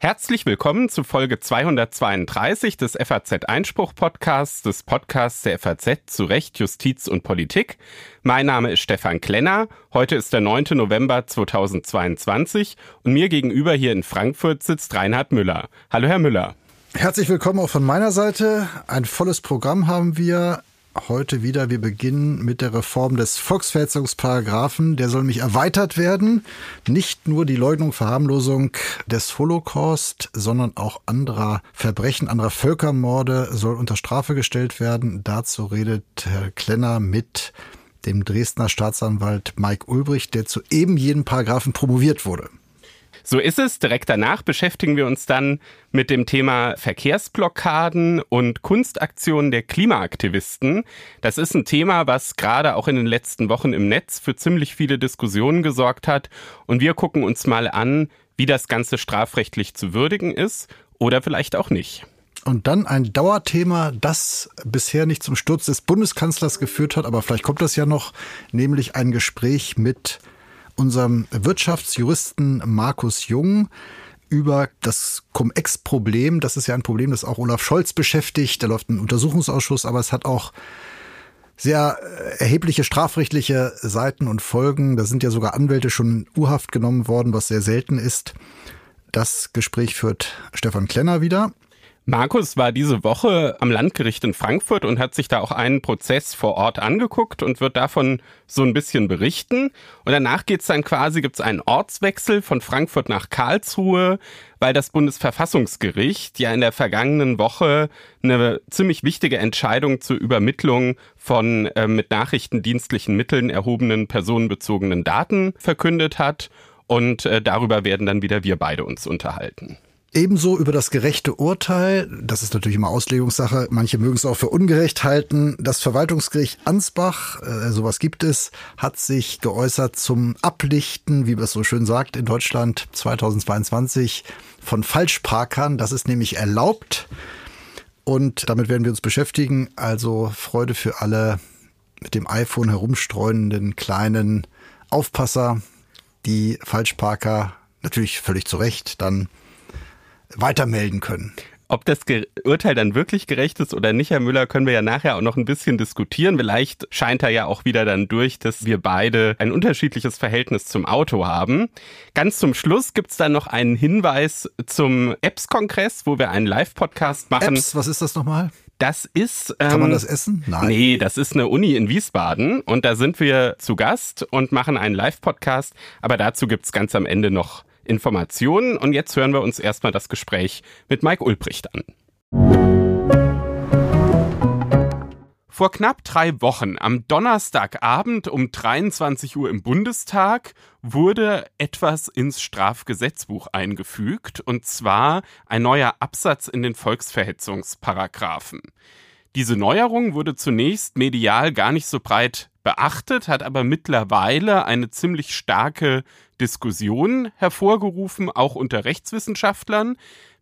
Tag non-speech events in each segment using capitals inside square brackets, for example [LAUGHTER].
Herzlich willkommen zu Folge 232 des FAZ Einspruch Podcasts, des Podcasts der FAZ zu Recht, Justiz und Politik. Mein Name ist Stefan Klenner. Heute ist der 9. November 2022 und mir gegenüber hier in Frankfurt sitzt Reinhard Müller. Hallo, Herr Müller. Herzlich willkommen auch von meiner Seite. Ein volles Programm haben wir heute wieder. Wir beginnen mit der Reform des Volksverhetzungsparagraphen. Der soll nämlich erweitert werden. Nicht nur die Leugnung, Verharmlosung des Holocaust, sondern auch anderer Verbrechen, anderer Völkermorde soll unter Strafe gestellt werden. Dazu redet Herr Klenner mit dem Dresdner Staatsanwalt Mike Ulbricht, der zu eben jedem Paragraphen promoviert wurde. So ist es. Direkt danach beschäftigen wir uns dann mit dem Thema Verkehrsblockaden und Kunstaktionen der Klimaaktivisten. Das ist ein Thema, was gerade auch in den letzten Wochen im Netz für ziemlich viele Diskussionen gesorgt hat. Und wir gucken uns mal an, wie das Ganze strafrechtlich zu würdigen ist oder vielleicht auch nicht. Und dann ein Dauerthema, das bisher nicht zum Sturz des Bundeskanzlers geführt hat, aber vielleicht kommt das ja noch, nämlich ein Gespräch mit unserem Wirtschaftsjuristen Markus Jung über das Cum-Ex-Problem. Das ist ja ein Problem, das auch Olaf Scholz beschäftigt. Da läuft ein Untersuchungsausschuss, aber es hat auch sehr äh, erhebliche strafrechtliche Seiten und Folgen. Da sind ja sogar Anwälte schon in U-Haft genommen worden, was sehr selten ist. Das Gespräch führt Stefan Klenner wieder. Markus war diese Woche am Landgericht in Frankfurt und hat sich da auch einen Prozess vor Ort angeguckt und wird davon so ein bisschen berichten. Und danach geht's dann quasi, gibt's einen Ortswechsel von Frankfurt nach Karlsruhe, weil das Bundesverfassungsgericht ja in der vergangenen Woche eine ziemlich wichtige Entscheidung zur Übermittlung von äh, mit nachrichtendienstlichen Mitteln erhobenen personenbezogenen Daten verkündet hat. Und äh, darüber werden dann wieder wir beide uns unterhalten. Ebenso über das gerechte Urteil, das ist natürlich immer Auslegungssache, manche mögen es auch für ungerecht halten. Das Verwaltungsgericht Ansbach, äh, sowas gibt es, hat sich geäußert zum Ablichten, wie man es so schön sagt, in Deutschland 2022 von Falschparkern. Das ist nämlich erlaubt und damit werden wir uns beschäftigen. Also Freude für alle mit dem iPhone herumstreunenden kleinen Aufpasser, die Falschparker natürlich völlig zu Recht dann weitermelden können. Ob das Urteil dann wirklich gerecht ist oder nicht, Herr Müller, können wir ja nachher auch noch ein bisschen diskutieren. Vielleicht scheint er ja auch wieder dann durch, dass wir beide ein unterschiedliches Verhältnis zum Auto haben. Ganz zum Schluss gibt's dann noch einen Hinweis zum Apps-Kongress, wo wir einen Live-Podcast machen. Apps, was ist das nochmal? Das ist. Ähm, Kann man das essen? Nein. Nee, das ist eine Uni in Wiesbaden und da sind wir zu Gast und machen einen Live-Podcast. Aber dazu gibt's ganz am Ende noch Informationen. Und jetzt hören wir uns erstmal das Gespräch mit Mike Ulbricht an. Vor knapp drei Wochen, am Donnerstagabend um 23 Uhr im Bundestag, wurde etwas ins Strafgesetzbuch eingefügt, und zwar ein neuer Absatz in den Volksverhetzungsparagraphen. Diese Neuerung wurde zunächst medial gar nicht so breit beachtet, hat aber mittlerweile eine ziemlich starke Diskussion hervorgerufen, auch unter Rechtswissenschaftlern.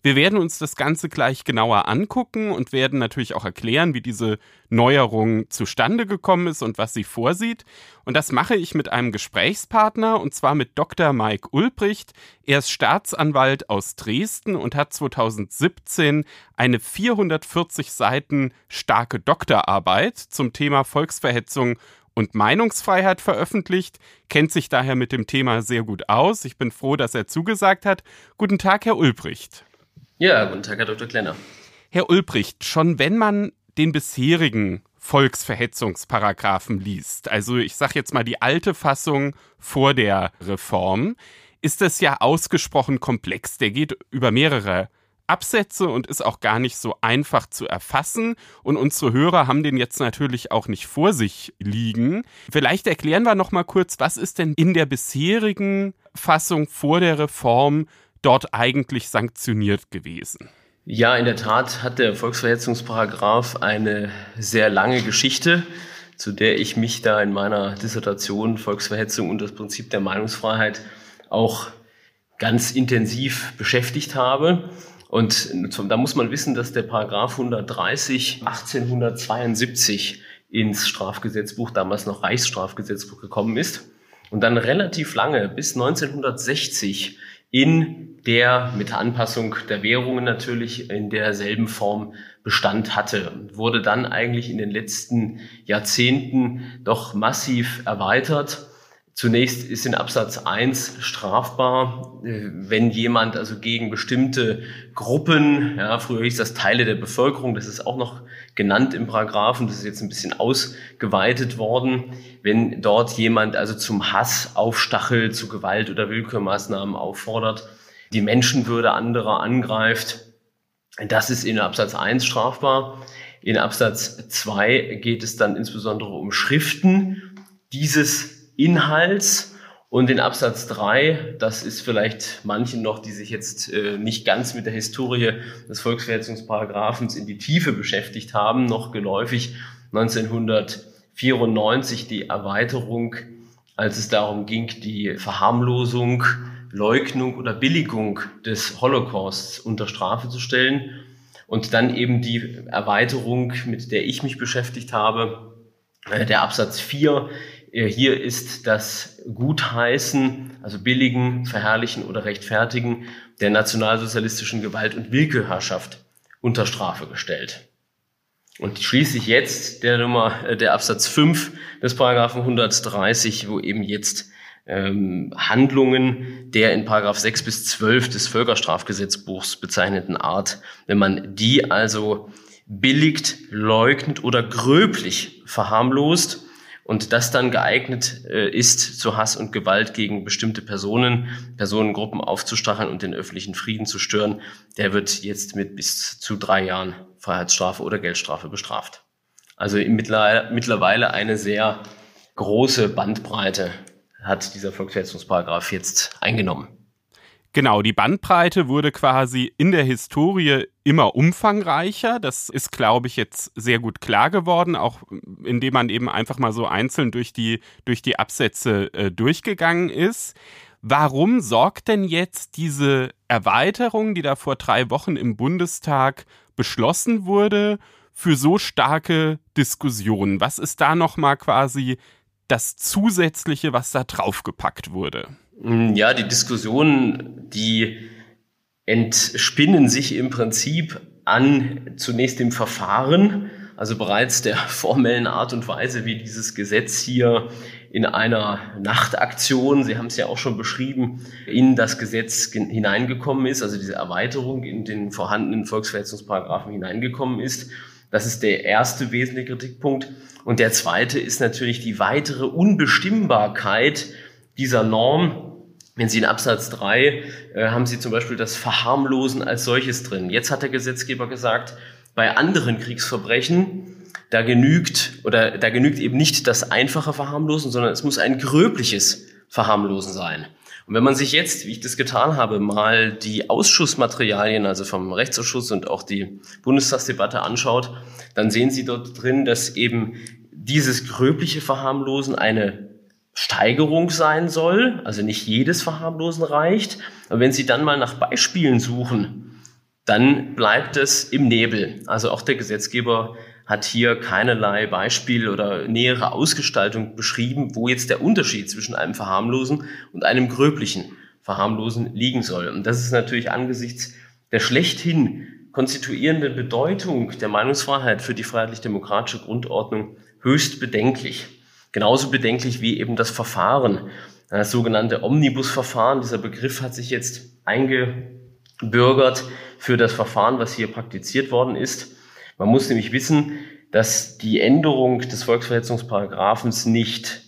Wir werden uns das Ganze gleich genauer angucken und werden natürlich auch erklären, wie diese Neuerung zustande gekommen ist und was sie vorsieht. Und das mache ich mit einem Gesprächspartner und zwar mit Dr. Mike Ulbricht. Er ist Staatsanwalt aus Dresden und hat 2017 eine 440 Seiten starke Doktorarbeit zum Thema Volksverhetzung und Meinungsfreiheit veröffentlicht, kennt sich daher mit dem Thema sehr gut aus. Ich bin froh, dass er zugesagt hat. Guten Tag, Herr Ulbricht. Ja, guten Tag, Herr Dr. Klenner. Herr Ulbricht, schon wenn man den bisherigen Volksverhetzungsparagraphen liest, also ich sage jetzt mal die alte Fassung vor der Reform, ist das ja ausgesprochen komplex. Der geht über mehrere Absätze und ist auch gar nicht so einfach zu erfassen. Und unsere Hörer haben den jetzt natürlich auch nicht vor sich liegen. Vielleicht erklären wir noch mal kurz, was ist denn in der bisherigen Fassung vor der Reform dort eigentlich sanktioniert gewesen? Ja, in der Tat hat der Volksverhetzungsparagraf eine sehr lange Geschichte, zu der ich mich da in meiner Dissertation Volksverhetzung und das Prinzip der Meinungsfreiheit auch ganz intensiv beschäftigt habe. Und da muss man wissen, dass der Paragraph 130 1872 ins Strafgesetzbuch, damals noch Reichsstrafgesetzbuch gekommen ist. und dann relativ lange bis 1960 in der mit Anpassung der Währungen natürlich in derselben Form Bestand hatte und wurde dann eigentlich in den letzten Jahrzehnten doch massiv erweitert. Zunächst ist in Absatz 1 strafbar, äh, wenn jemand also gegen bestimmte Gruppen, ja, früher hieß das Teile der Bevölkerung, das ist auch noch genannt im Paragraphen, das ist jetzt ein bisschen ausgeweitet worden, wenn dort jemand also zum Hass aufstachelt, zu Gewalt oder Willkürmaßnahmen auffordert, die Menschenwürde anderer angreift, das ist in Absatz 1 strafbar. In Absatz 2 geht es dann insbesondere um Schriften dieses Inhalts. Und in Absatz 3, das ist vielleicht manchen noch, die sich jetzt äh, nicht ganz mit der Historie des Volksverhetzungsparagraphens in die Tiefe beschäftigt haben, noch geläufig 1994 die Erweiterung, als es darum ging, die Verharmlosung, Leugnung oder Billigung des Holocausts unter Strafe zu stellen. Und dann eben die Erweiterung, mit der ich mich beschäftigt habe, äh, der Absatz 4, äh, hier ist das Gutheißen, also billigen, verherrlichen oder rechtfertigen der nationalsozialistischen Gewalt- und Willkürherrschaft unter Strafe gestellt. Und schließlich jetzt der Nummer, äh, der Absatz 5 des Paragraphen 130, wo eben jetzt ähm, Handlungen der in Paragraph 6 bis 12 des Völkerstrafgesetzbuchs bezeichneten Art, wenn man die also billigt, leugnet oder gröblich verharmlost, und das dann geeignet äh, ist, zu Hass und Gewalt gegen bestimmte Personen, Personengruppen aufzustacheln und den öffentlichen Frieden zu stören, der wird jetzt mit bis zu drei Jahren Freiheitsstrafe oder Geldstrafe bestraft. Also mittlerweile eine sehr große Bandbreite hat dieser Volksverhetzungsparagraf jetzt eingenommen. Genau, die Bandbreite wurde quasi in der Historie immer umfangreicher. Das ist, glaube ich, jetzt sehr gut klar geworden, auch indem man eben einfach mal so einzeln durch die, durch die Absätze äh, durchgegangen ist. Warum sorgt denn jetzt diese Erweiterung, die da vor drei Wochen im Bundestag beschlossen wurde, für so starke Diskussionen? Was ist da nochmal quasi das Zusätzliche, was da draufgepackt wurde? Mm, ja, die Diskussionen, die entspinnen sich im Prinzip an zunächst dem Verfahren, also bereits der [LAUGHS] formellen Art und Weise, wie dieses Gesetz hier in einer Nachtaktion, Sie haben es ja auch schon beschrieben, in das Gesetz hineingekommen ist, also diese Erweiterung in den vorhandenen Volksverhetzungsparagraphen hineingekommen ist. Das ist der erste wesentliche Kritikpunkt. Und der zweite ist natürlich die weitere Unbestimmbarkeit dieser Norm. Wenn Sie in Absatz 3 äh, haben Sie zum Beispiel das Verharmlosen als solches drin. Jetzt hat der Gesetzgeber gesagt, bei anderen Kriegsverbrechen, da genügt oder da genügt eben nicht das einfache Verharmlosen, sondern es muss ein gröbliches Verharmlosen sein. Und wenn man sich jetzt, wie ich das getan habe, mal die Ausschussmaterialien, also vom Rechtsausschuss und auch die Bundestagsdebatte anschaut, dann sehen Sie dort drin, dass eben dieses gröbliche Verharmlosen eine Steigerung sein soll, also nicht jedes Verharmlosen reicht. Und wenn Sie dann mal nach Beispielen suchen, dann bleibt es im Nebel. Also auch der Gesetzgeber hat hier keinerlei Beispiel oder nähere Ausgestaltung beschrieben, wo jetzt der Unterschied zwischen einem Verharmlosen und einem gröblichen Verharmlosen liegen soll. Und das ist natürlich angesichts der schlechthin konstituierenden Bedeutung der Meinungsfreiheit für die freiheitlich-demokratische Grundordnung höchst bedenklich. Genauso bedenklich wie eben das Verfahren, das sogenannte Omnibusverfahren. Dieser Begriff hat sich jetzt eingebürgert für das Verfahren, was hier praktiziert worden ist. Man muss nämlich wissen, dass die Änderung des Volksverhetzungsparagraphens nicht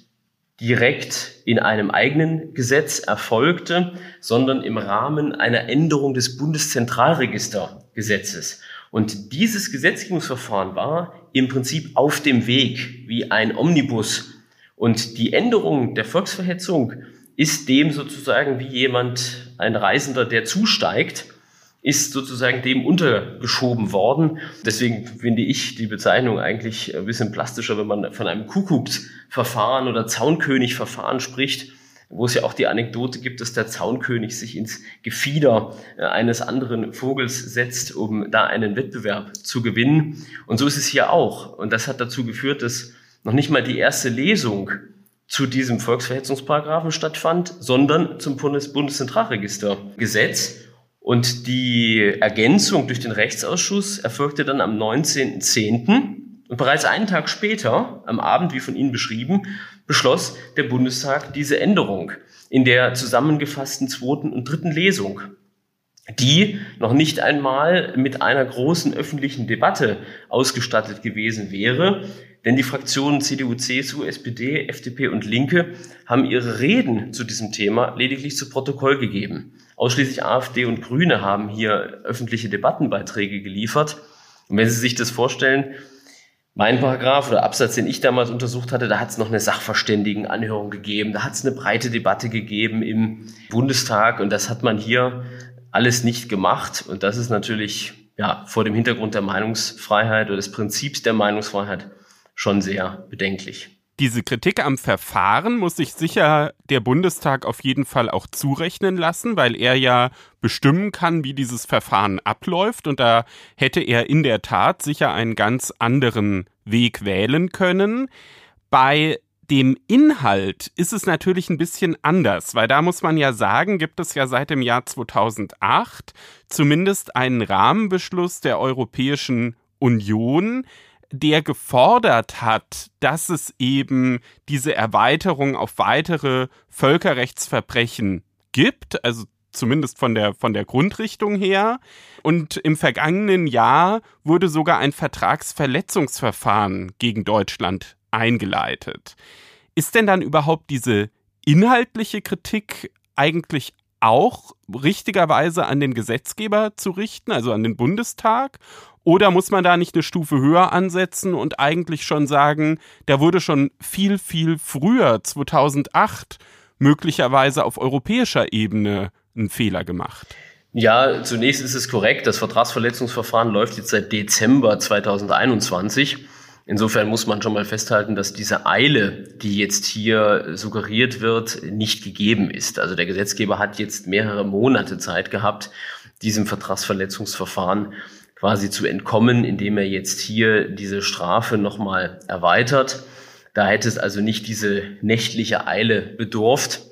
direkt in einem eigenen Gesetz erfolgte, sondern im Rahmen einer Änderung des Bundeszentralregistergesetzes. Und dieses Gesetzgebungsverfahren war im Prinzip auf dem Weg wie ein Omnibus und die Änderung der Volksverhetzung ist dem sozusagen wie jemand, ein Reisender, der zusteigt, ist sozusagen dem untergeschoben worden. Deswegen finde ich die Bezeichnung eigentlich ein bisschen plastischer, wenn man von einem Kuckucksverfahren oder Zaunkönigverfahren spricht, wo es ja auch die Anekdote gibt, dass der Zaunkönig sich ins Gefieder äh, eines anderen Vogels setzt, um da einen Wettbewerb zu gewinnen. Und so ist es hier auch. Und das hat dazu geführt, dass noch nicht mal die erste Lesung zu diesem Volksverhetzungsparagraphen stattfand, sondern zum Bundeszentralregistergesetz. Und die Ergänzung durch den Rechtsausschuss erfolgte dann am 19.10. Und bereits einen Tag später, am Abend, wie von Ihnen beschrieben, beschloss der Bundestag diese Änderung in der zusammengefassten zweiten und dritten Lesung, die noch nicht einmal mit einer großen öffentlichen Debatte ausgestattet gewesen wäre, denn die Fraktionen CDU, CSU, SPD, FDP und Linke haben ihre Reden zu diesem Thema lediglich zu Protokoll gegeben. Ausschließlich AfD und Grüne haben hier öffentliche Debattenbeiträge geliefert. Und wenn Sie sich das vorstellen, mein Paragraph oder Absatz, den ich damals untersucht hatte, da hat es noch eine Sachverständigenanhörung gegeben, da hat es eine breite Debatte gegeben im Bundestag und das hat man hier alles nicht gemacht. Und das ist natürlich ja, vor dem Hintergrund der Meinungsfreiheit oder des Prinzips der Meinungsfreiheit schon sehr bedenklich. Diese Kritik am Verfahren muss sich sicher der Bundestag auf jeden Fall auch zurechnen lassen, weil er ja bestimmen kann, wie dieses Verfahren abläuft. Und da hätte er in der Tat sicher einen ganz anderen Weg wählen können. Bei dem Inhalt ist es natürlich ein bisschen anders, weil da muss man ja sagen, gibt es ja seit dem Jahr 2008 zumindest einen Rahmenbeschluss der Europäischen Union, der gefordert hat, dass es eben diese Erweiterung auf weitere Völkerrechtsverbrechen gibt, also zumindest von der, von der Grundrichtung her. Und im vergangenen Jahr wurde sogar ein Vertragsverletzungsverfahren gegen Deutschland eingeleitet. Ist denn dann überhaupt diese inhaltliche Kritik eigentlich auch richtigerweise an den Gesetzgeber zu richten, also an den Bundestag? Oder muss man da nicht eine Stufe höher ansetzen und eigentlich schon sagen, da wurde schon viel, viel früher, 2008, möglicherweise auf europäischer Ebene ein Fehler gemacht? Ja, zunächst ist es korrekt. Das Vertragsverletzungsverfahren läuft jetzt seit Dezember 2021. Insofern muss man schon mal festhalten, dass diese Eile, die jetzt hier suggeriert wird, nicht gegeben ist. Also der Gesetzgeber hat jetzt mehrere Monate Zeit gehabt, diesem Vertragsverletzungsverfahren quasi zu entkommen, indem er jetzt hier diese Strafe nochmal erweitert. Da hätte es also nicht diese nächtliche Eile bedurft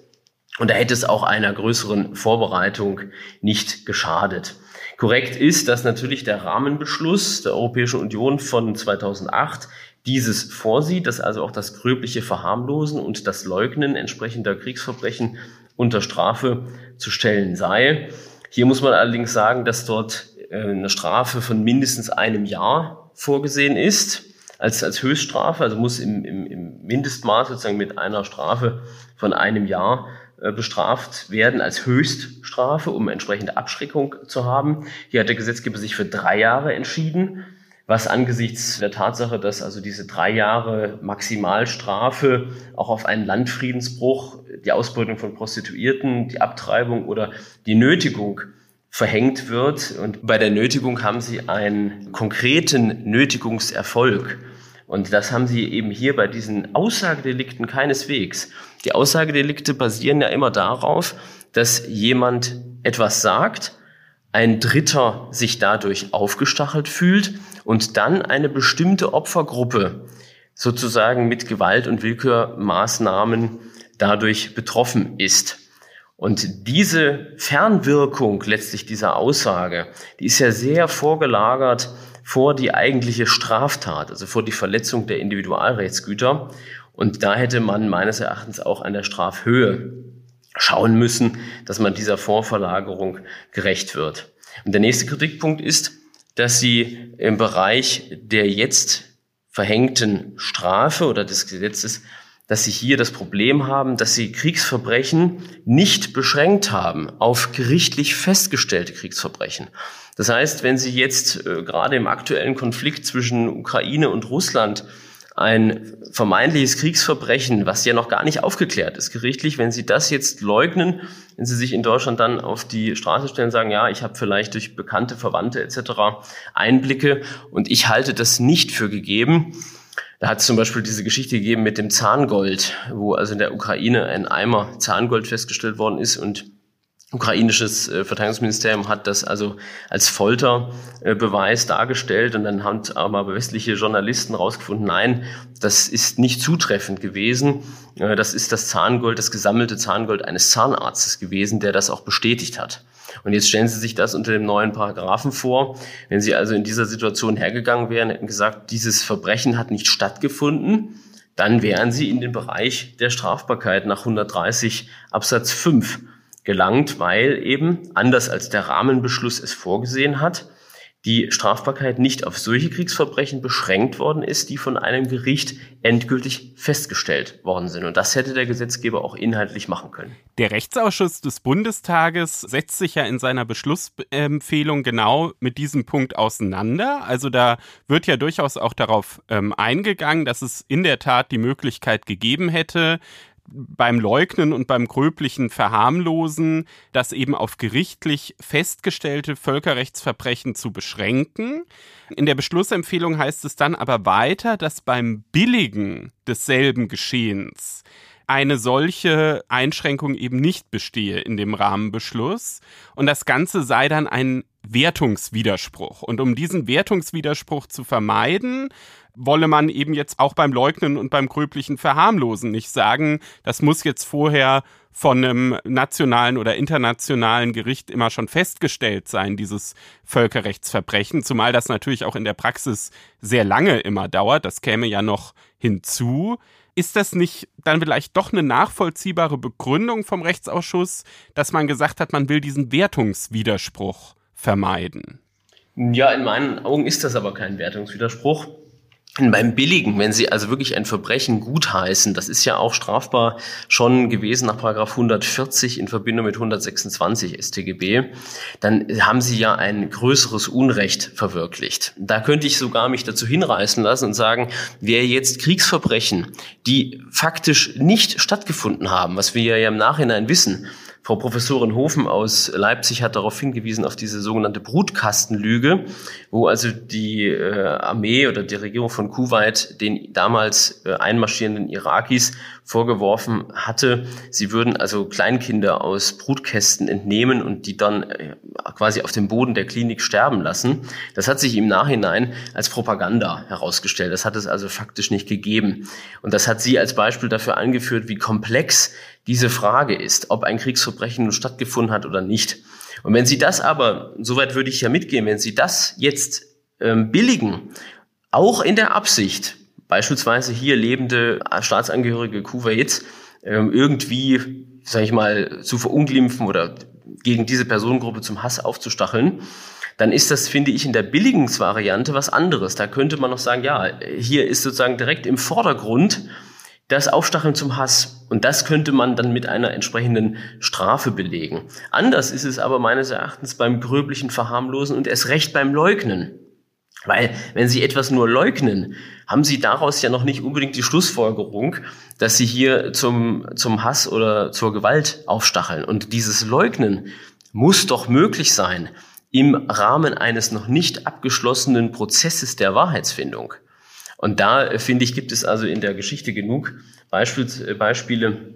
und da hätte es auch einer größeren Vorbereitung nicht geschadet. Korrekt ist, dass natürlich der Rahmenbeschluss der Europäischen Union von 2008 dieses vorsieht, dass also auch das gröbliche Verharmlosen und das Leugnen entsprechender Kriegsverbrechen unter Strafe zu stellen sei. Hier muss man allerdings sagen, dass dort äh, eine Strafe von mindestens einem Jahr vorgesehen ist als, als Höchststrafe, also muss im, im, im Mindestmaß sozusagen mit einer Strafe von einem Jahr bestraft werden als Höchststrafe, um entsprechende Abschreckung zu haben. Hier hat der Gesetzgeber sich für drei Jahre entschieden, was angesichts der Tatsache, dass also diese drei Jahre Maximalstrafe auch auf einen Landfriedensbruch, die Ausbeutung von Prostituierten, die Abtreibung oder die Nötigung verhängt wird. Und bei der Nötigung haben sie einen konkreten Nötigungserfolg. Und das haben sie eben hier bei diesen Aussagedelikten keineswegs. Die Aussagedelikte basieren ja immer darauf, dass jemand etwas sagt, ein Dritter sich dadurch aufgestachelt fühlt und dann eine bestimmte Opfergruppe sozusagen mit Gewalt- und Willkürmaßnahmen dadurch betroffen ist. Und diese Fernwirkung letztlich dieser Aussage, die ist ja sehr vorgelagert vor die eigentliche Straftat, also vor die Verletzung der Individualrechtsgüter. Und da hätte man meines Erachtens auch an der Strafhöhe schauen müssen, dass man dieser Vorverlagerung gerecht wird. Und der nächste Kritikpunkt ist, dass sie im Bereich der jetzt verhängten Strafe oder des Gesetzes dass sie hier das Problem haben, dass sie Kriegsverbrechen nicht beschränkt haben auf gerichtlich festgestellte Kriegsverbrechen. Das heißt, wenn Sie jetzt äh, gerade im aktuellen Konflikt zwischen Ukraine und Russland ein vermeintliches Kriegsverbrechen, was ja noch gar nicht aufgeklärt ist gerichtlich, wenn Sie das jetzt leugnen, wenn Sie sich in Deutschland dann auf die Straße stellen und sagen, ja, ich habe vielleicht durch bekannte Verwandte etc. Einblicke und ich halte das nicht für gegeben, da hat es zum Beispiel diese Geschichte gegeben mit dem Zahngold, wo also in der Ukraine ein Eimer Zahngold festgestellt worden ist und ukrainisches äh, Verteidigungsministerium hat das also als Folterbeweis äh, dargestellt und dann haben aber westliche Journalisten rausgefunden, nein, das ist nicht zutreffend gewesen. Äh, das ist das Zahngold, das gesammelte Zahngold eines Zahnarztes gewesen, der das auch bestätigt hat. Und jetzt stellen Sie sich das unter dem neuen Paragraphen vor. Wenn Sie also in dieser Situation hergegangen wären, hätten gesagt, dieses Verbrechen hat nicht stattgefunden, dann wären Sie in den Bereich der Strafbarkeit nach 130 Absatz 5 gelangt, weil eben, anders als der Rahmenbeschluss es vorgesehen hat, die Strafbarkeit nicht auf solche Kriegsverbrechen beschränkt worden ist, die von einem Gericht endgültig festgestellt worden sind. Und das hätte der Gesetzgeber auch inhaltlich machen können. Der Rechtsausschuss des Bundestages setzt sich ja in seiner Beschlussempfehlung genau mit diesem Punkt auseinander. Also da wird ja durchaus auch darauf ähm, eingegangen, dass es in der Tat die Möglichkeit gegeben hätte, beim Leugnen und beim gröblichen Verharmlosen das eben auf gerichtlich festgestellte Völkerrechtsverbrechen zu beschränken. In der Beschlussempfehlung heißt es dann aber weiter, dass beim Billigen desselben Geschehens eine solche Einschränkung eben nicht bestehe in dem Rahmenbeschluss und das Ganze sei dann ein Wertungswiderspruch. Und um diesen Wertungswiderspruch zu vermeiden, wolle man eben jetzt auch beim Leugnen und beim gröblichen Verharmlosen nicht sagen, das muss jetzt vorher von einem nationalen oder internationalen Gericht immer schon festgestellt sein, dieses Völkerrechtsverbrechen, zumal das natürlich auch in der Praxis sehr lange immer dauert, das käme ja noch hinzu. Ist das nicht dann vielleicht doch eine nachvollziehbare Begründung vom Rechtsausschuss, dass man gesagt hat, man will diesen Wertungswiderspruch vermeiden? Ja, in meinen Augen ist das aber kein Wertungswiderspruch beim Billigen, wenn Sie also wirklich ein Verbrechen gutheißen, das ist ja auch strafbar schon gewesen nach Paragraph 140 in Verbindung mit 126 StGB, dann haben Sie ja ein größeres Unrecht verwirklicht. Da könnte ich sogar mich dazu hinreißen lassen und sagen, wer jetzt Kriegsverbrechen, die faktisch nicht stattgefunden haben, was wir ja im Nachhinein wissen, Frau Professorin Hofen aus Leipzig hat darauf hingewiesen, auf diese sogenannte Brutkastenlüge, wo also die äh, Armee oder die Regierung von Kuwait den damals äh, einmarschierenden Irakis vorgeworfen hatte, sie würden also Kleinkinder aus Brutkästen entnehmen und die dann äh, quasi auf dem Boden der Klinik sterben lassen. Das hat sich im Nachhinein als Propaganda herausgestellt. Das hat es also faktisch nicht gegeben. Und das hat sie als Beispiel dafür angeführt, wie komplex diese Frage ist, ob ein Kriegsverbrechen nun stattgefunden hat oder nicht. Und wenn Sie das aber, soweit würde ich ja mitgehen, wenn Sie das jetzt ähm, billigen, auch in der Absicht, beispielsweise hier lebende Staatsangehörige Kuwaits ähm, irgendwie, sage ich mal, zu verunglimpfen oder gegen diese Personengruppe zum Hass aufzustacheln, dann ist das, finde ich, in der Billigungsvariante was anderes. Da könnte man noch sagen, ja, hier ist sozusagen direkt im Vordergrund das Aufstacheln zum Hass. Und das könnte man dann mit einer entsprechenden Strafe belegen. Anders ist es aber meines Erachtens beim gröblichen Verharmlosen und erst recht beim Leugnen. Weil wenn Sie etwas nur leugnen, haben Sie daraus ja noch nicht unbedingt die Schlussfolgerung, dass Sie hier zum, zum Hass oder zur Gewalt aufstacheln. Und dieses Leugnen muss doch möglich sein im Rahmen eines noch nicht abgeschlossenen Prozesses der Wahrheitsfindung. Und da, äh, finde ich, gibt es also in der Geschichte genug äh, Beispiele,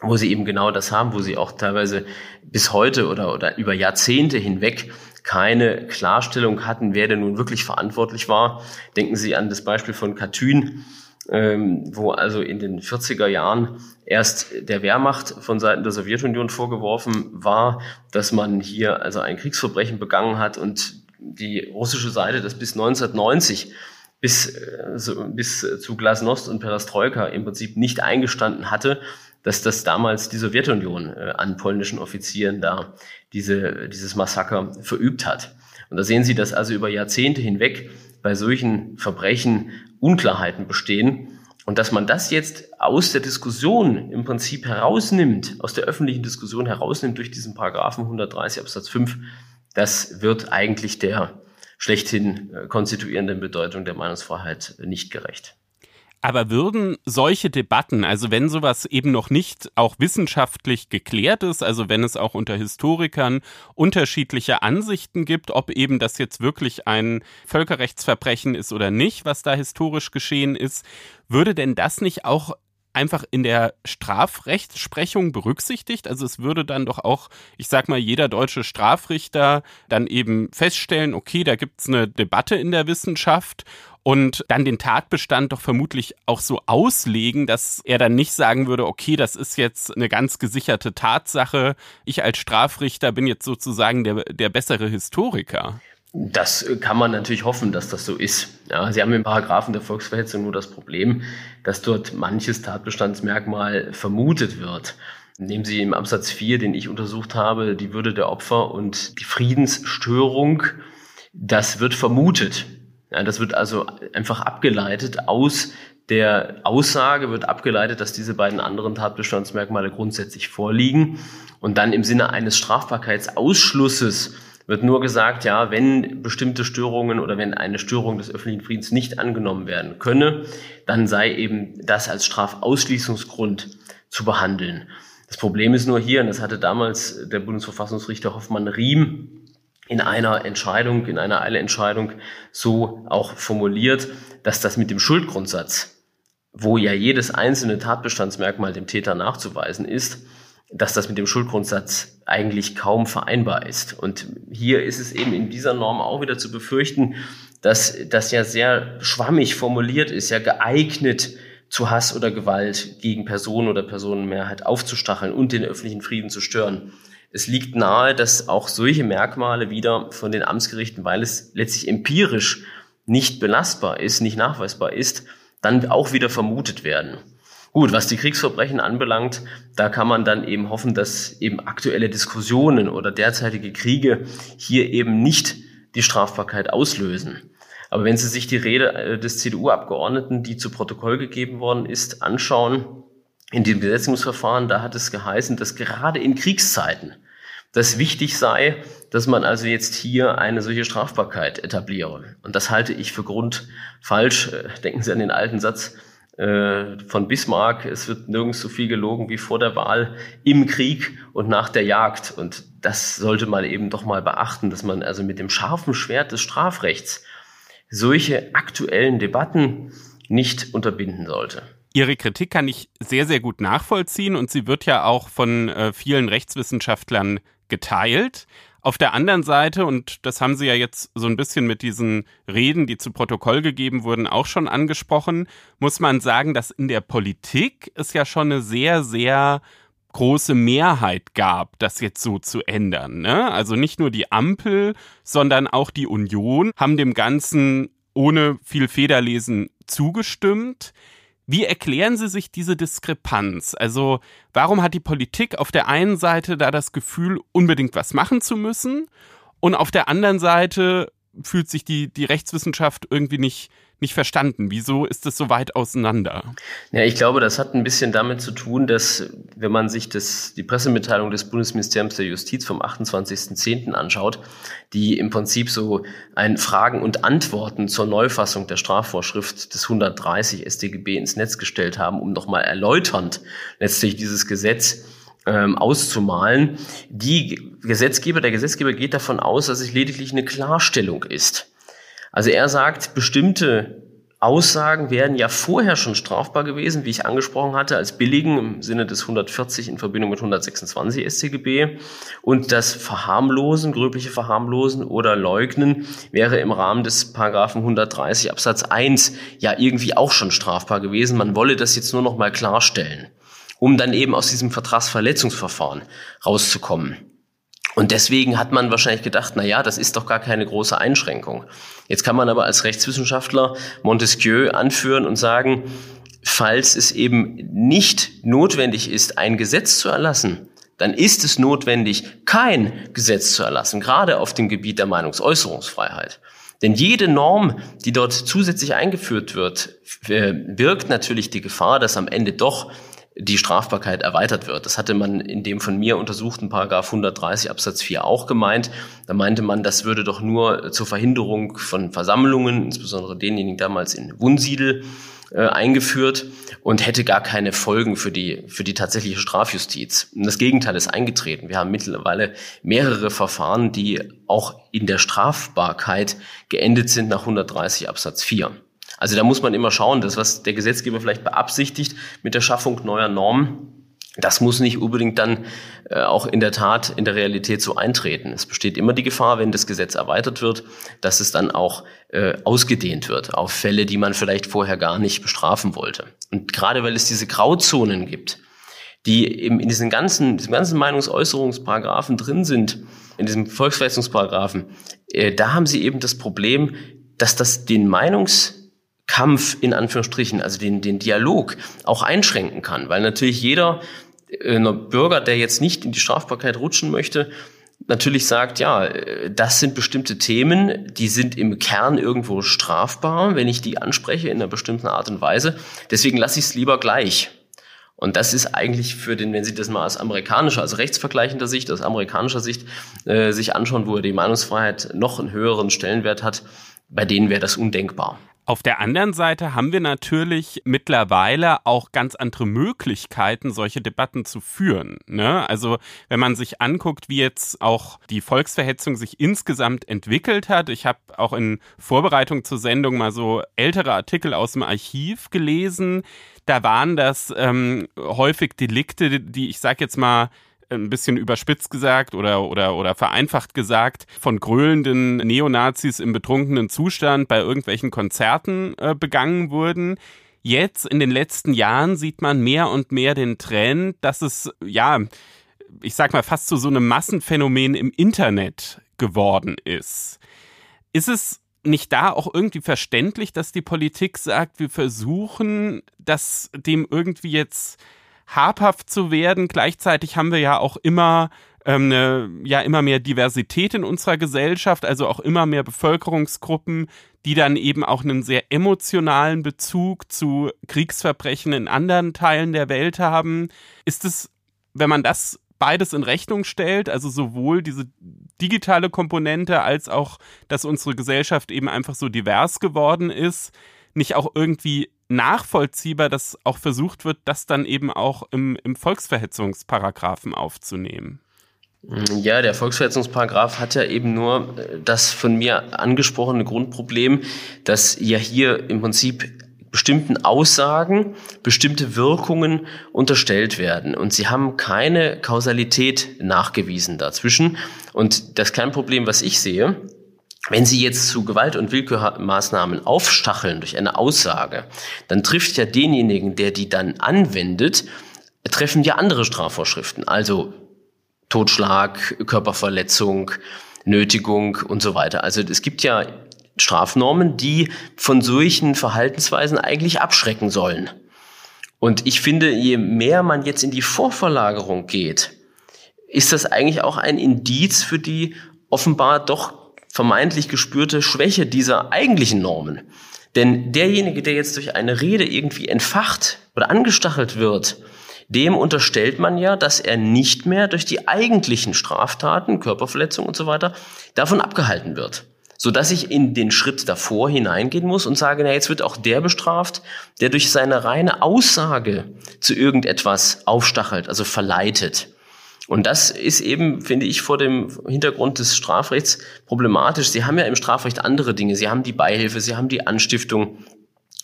wo sie eben genau das haben, wo sie auch teilweise bis heute oder, oder über Jahrzehnte hinweg keine Klarstellung hatten, wer denn nun wirklich verantwortlich war. Denken Sie an das Beispiel von Katyn, ähm, wo also in den 40er Jahren erst der Wehrmacht von Seiten der Sowjetunion vorgeworfen war, dass man hier also ein Kriegsverbrechen begangen hat und die russische Seite das bis 1990 bis, äh, so, bis zu Glasnost und Perestroika im Prinzip nicht eingestanden hatte, dass das damals die Sowjetunion äh, an polnischen Offizieren da diese, dieses Massaker verübt hat. Und da sehen Sie, dass also über Jahrzehnte hinweg bei solchen Verbrechen Unklarheiten bestehen und dass man das jetzt aus der Diskussion im Prinzip herausnimmt, aus der öffentlichen Diskussion herausnimmt durch diesen Paragraphen 130 Absatz 5, das wird eigentlich der schlechthin äh, konstituierenden Bedeutung der Meinungsfreiheit nicht gerecht. Aber würden solche Debatten, also wenn sowas eben noch nicht auch wissenschaftlich geklärt ist, also wenn es auch unter Historikern unterschiedliche Ansichten gibt, ob eben das jetzt wirklich ein Völkerrechtsverbrechen ist oder nicht, was da historisch geschehen ist, würde denn das nicht auch einfach in der Strafrechtsprechung berücksichtigt? Also es würde dann doch auch, ich sag mal, jeder deutsche Strafrichter dann eben feststellen, okay, da gibt's eine Debatte in der Wissenschaft und dann den Tatbestand doch vermutlich auch so auslegen, dass er dann nicht sagen würde, okay, das ist jetzt eine ganz gesicherte Tatsache. Ich als Strafrichter bin jetzt sozusagen der, der bessere Historiker. Das kann man natürlich hoffen, dass das so ist. Ja, Sie haben im Paragraphen der Volksverhetzung nur das Problem, dass dort manches Tatbestandsmerkmal vermutet wird. Nehmen Sie im Absatz 4, den ich untersucht habe, die Würde der Opfer und die Friedensstörung. Das wird vermutet. Ja, das wird also einfach abgeleitet aus der Aussage wird abgeleitet, dass diese beiden anderen Tatbestandsmerkmale grundsätzlich vorliegen. Und dann im Sinne eines Strafbarkeitsausschlusses wird nur gesagt, ja, wenn bestimmte Störungen oder wenn eine Störung des öffentlichen Friedens nicht angenommen werden könne, dann sei eben das als Strafausschließungsgrund zu behandeln. Das Problem ist nur hier, und das hatte damals der Bundesverfassungsrichter Hoffmann Riem in einer Entscheidung, in einer Eilentscheidung so auch formuliert, dass das mit dem Schuldgrundsatz, wo ja jedes einzelne Tatbestandsmerkmal dem Täter nachzuweisen ist, dass das mit dem Schuldgrundsatz eigentlich kaum vereinbar ist. Und hier ist es eben in dieser Norm auch wieder zu befürchten, dass das ja sehr schwammig formuliert ist, ja geeignet zu Hass oder Gewalt gegen Personen oder Personenmehrheit aufzustacheln und den öffentlichen Frieden zu stören. Es liegt nahe, dass auch solche Merkmale wieder von den Amtsgerichten, weil es letztlich empirisch nicht belastbar ist, nicht nachweisbar ist, dann auch wieder vermutet werden. Gut, was die Kriegsverbrechen anbelangt, da kann man dann eben hoffen, dass eben aktuelle Diskussionen oder derzeitige Kriege hier eben nicht die Strafbarkeit auslösen. Aber wenn Sie sich die Rede äh, des CDU-Abgeordneten, die zu Protokoll gegeben worden ist, anschauen, in dem Gesetzgebungsverfahren, da hat es geheißen, dass gerade in Kriegszeiten das wichtig sei, dass man also jetzt hier eine solche Strafbarkeit etabliere. Und das halte ich für grundfalsch. Äh, denken Sie an den alten Satz von Bismarck, es wird nirgends so viel gelogen wie vor der Wahl im Krieg und nach der Jagd. Und das sollte man eben doch mal beachten, dass man also mit dem scharfen Schwert des Strafrechts solche aktuellen Debatten nicht unterbinden sollte. Ihre Kritik kann ich sehr, sehr gut nachvollziehen und sie wird ja auch von äh, vielen Rechtswissenschaftlern geteilt. Auf der anderen Seite, und das haben Sie ja jetzt so ein bisschen mit diesen Reden, die zu Protokoll gegeben wurden, auch schon angesprochen, muss man sagen, dass in der Politik es ja schon eine sehr, sehr große Mehrheit gab, das jetzt so zu ändern. Ne? Also nicht nur die Ampel, sondern auch die Union haben dem Ganzen ohne viel Federlesen zugestimmt. Wie erklären Sie sich diese Diskrepanz? Also warum hat die Politik auf der einen Seite da das Gefühl, unbedingt was machen zu müssen und auf der anderen Seite fühlt sich die, die Rechtswissenschaft irgendwie nicht, nicht verstanden. Wieso ist es so weit auseinander? Ja, ich glaube, das hat ein bisschen damit zu tun, dass, wenn man sich das, die Pressemitteilung des Bundesministeriums der Justiz vom 28.10. anschaut, die im Prinzip so ein Fragen und Antworten zur Neufassung der Strafvorschrift des 130 StGB ins Netz gestellt haben, um nochmal erläuternd letztlich dieses Gesetz ähm, auszumalen. Die Gesetzgeber, der Gesetzgeber geht davon aus, dass es lediglich eine Klarstellung ist. Also er sagt, bestimmte Aussagen wären ja vorher schon strafbar gewesen, wie ich angesprochen hatte, als billigen im Sinne des 140 in Verbindung mit 126 StGB. Und das Verharmlosen, gröbliche Verharmlosen oder Leugnen wäre im Rahmen des Paragraphen 130 Absatz 1 ja irgendwie auch schon strafbar gewesen. Man wolle das jetzt nur noch mal klarstellen, um dann eben aus diesem Vertragsverletzungsverfahren rauszukommen. Und deswegen hat man wahrscheinlich gedacht, na ja, das ist doch gar keine große Einschränkung. Jetzt kann man aber als Rechtswissenschaftler Montesquieu anführen und sagen, falls es eben nicht notwendig ist, ein Gesetz zu erlassen, dann ist es notwendig, kein Gesetz zu erlassen, gerade auf dem Gebiet der Meinungsäußerungsfreiheit. Denn jede Norm, die dort zusätzlich eingeführt wird, birgt natürlich die Gefahr, dass am Ende doch die Strafbarkeit erweitert wird. Das hatte man in dem von mir untersuchten Paragraph 130 Absatz 4 auch gemeint. Da meinte man, das würde doch nur zur Verhinderung von Versammlungen, insbesondere denjenigen damals in Wunsiedel, äh, eingeführt und hätte gar keine Folgen für die, für die tatsächliche Strafjustiz. Und das Gegenteil ist eingetreten. Wir haben mittlerweile mehrere Verfahren, die auch in der Strafbarkeit geendet sind nach 130 Absatz 4. Also da muss man immer schauen, dass was der Gesetzgeber vielleicht beabsichtigt mit der Schaffung neuer Normen, das muss nicht unbedingt dann äh, auch in der Tat in der Realität so eintreten. Es besteht immer die Gefahr, wenn das Gesetz erweitert wird, dass es dann auch äh, ausgedehnt wird auf Fälle, die man vielleicht vorher gar nicht bestrafen wollte. Und gerade weil es diese Grauzonen gibt, die eben in diesen ganzen, diesen ganzen Meinungsäußerungsparagraphen drin sind, in diesem Volksverhetzungsparagraphen, äh, da haben sie eben das Problem, dass das den Meinungskampf in Anführungsstrichen, also den, den Dialog auch einschränken kann, weil natürlich jeder äh, Bürger, der jetzt nicht in die Strafbarkeit rutschen möchte, natürlich sagt, ja, äh, das sind bestimmte Themen, die sind im Kern irgendwo strafbar, wenn ich die anspreche in einer bestimmten Art und Weise. Deswegen lasse ich es lieber gleich. Und das ist eigentlich für den, wenn Sie das mal aus amerikanischer, also rechtsvergleichender Sicht, aus amerikanischer Sicht äh, sich anschauen, wo die Meinungsfreiheit noch einen höheren Stellenwert hat, bei denen wäre das undenkbar. Auf der anderen Seite haben wir natürlich mittlerweile auch ganz andere Möglichkeiten, solche Debatten zu führen. Ne? Also wenn man sich anguckt, wie jetzt auch die Volksverhetzung sich insgesamt entwickelt hat. Ich habe auch in Vorbereitung zur Sendung mal so ältere Artikel aus dem Archiv gelesen. Da waren das ähm, häufig Delikte, die ich sag jetzt mal ein bisschen überspitzt gesagt oder, oder, oder vereinfacht gesagt, von gröhlenden Neonazis im betrunkenen Zustand bei irgendwelchen Konzerten äh, begangen wurden. Jetzt in den letzten Jahren sieht man mehr und mehr den Trend, dass es, ja, ich sag mal, fast zu so einem Massenphänomen im Internet geworden ist. Ist es nicht da auch irgendwie verständlich, dass die Politik sagt, wir versuchen, das dem irgendwie jetzt habhaft zu werden. Gleichzeitig haben wir ja auch immer ähm, eine, ja immer mehr Diversität in unserer Gesellschaft, also auch immer mehr Bevölkerungsgruppen, die dann eben auch einen sehr emotionalen Bezug zu Kriegsverbrechen in anderen Teilen der Welt haben. Ist es, wenn man das beides in Rechnung stellt, also sowohl diese digitale Komponente als auch, dass unsere Gesellschaft eben einfach so divers geworden ist, nicht auch irgendwie nachvollziehbar, dass auch versucht wird, das dann eben auch im, im Volksverhetzungsparagraphen aufzunehmen. Ja, der Volksverhetzungsparagraph hat ja eben nur äh, das von mir angesprochene Grundproblem, dass ja hier im Prinzip bestimmten Aussagen bestimmte Wirkungen unterstellt werden. Und sie haben keine Kausalität nachgewiesen dazwischen. Und das Kernproblem, was ich sehe, wenn Sie jetzt zu Gewalt- und Willkürmaßnahmen aufstacheln durch eine Aussage, dann trifft ja denjenigen, der die dann anwendet, treffen ja andere Strafvorschriften, also Totschlag, Körperverletzung, Nötigung und so weiter. Also es gibt ja Strafnormen, die von solchen Verhaltensweisen eigentlich abschrecken sollen. Und ich finde, je mehr man jetzt in die Vorverlagerung geht, ist das eigentlich auch ein Indiz für die offenbar doch vermeintlich gespürte Schwäche dieser eigentlichen Normen. Denn derjenige, der jetzt durch eine Rede irgendwie entfacht oder angestachelt wird, dem unterstellt man ja, dass er nicht mehr durch die eigentlichen Straftaten, Körperverletzung und so weiter, davon abgehalten wird. So dass ich in den Schritt davor hineingehen muss und sage, na, jetzt wird auch der bestraft, der durch seine reine Aussage zu irgendetwas aufstachelt, also verleitet. Und das ist eben, finde ich, vor dem Hintergrund des Strafrechts problematisch. Sie haben ja im Strafrecht andere Dinge. Sie haben die Beihilfe, Sie haben die Anstiftung,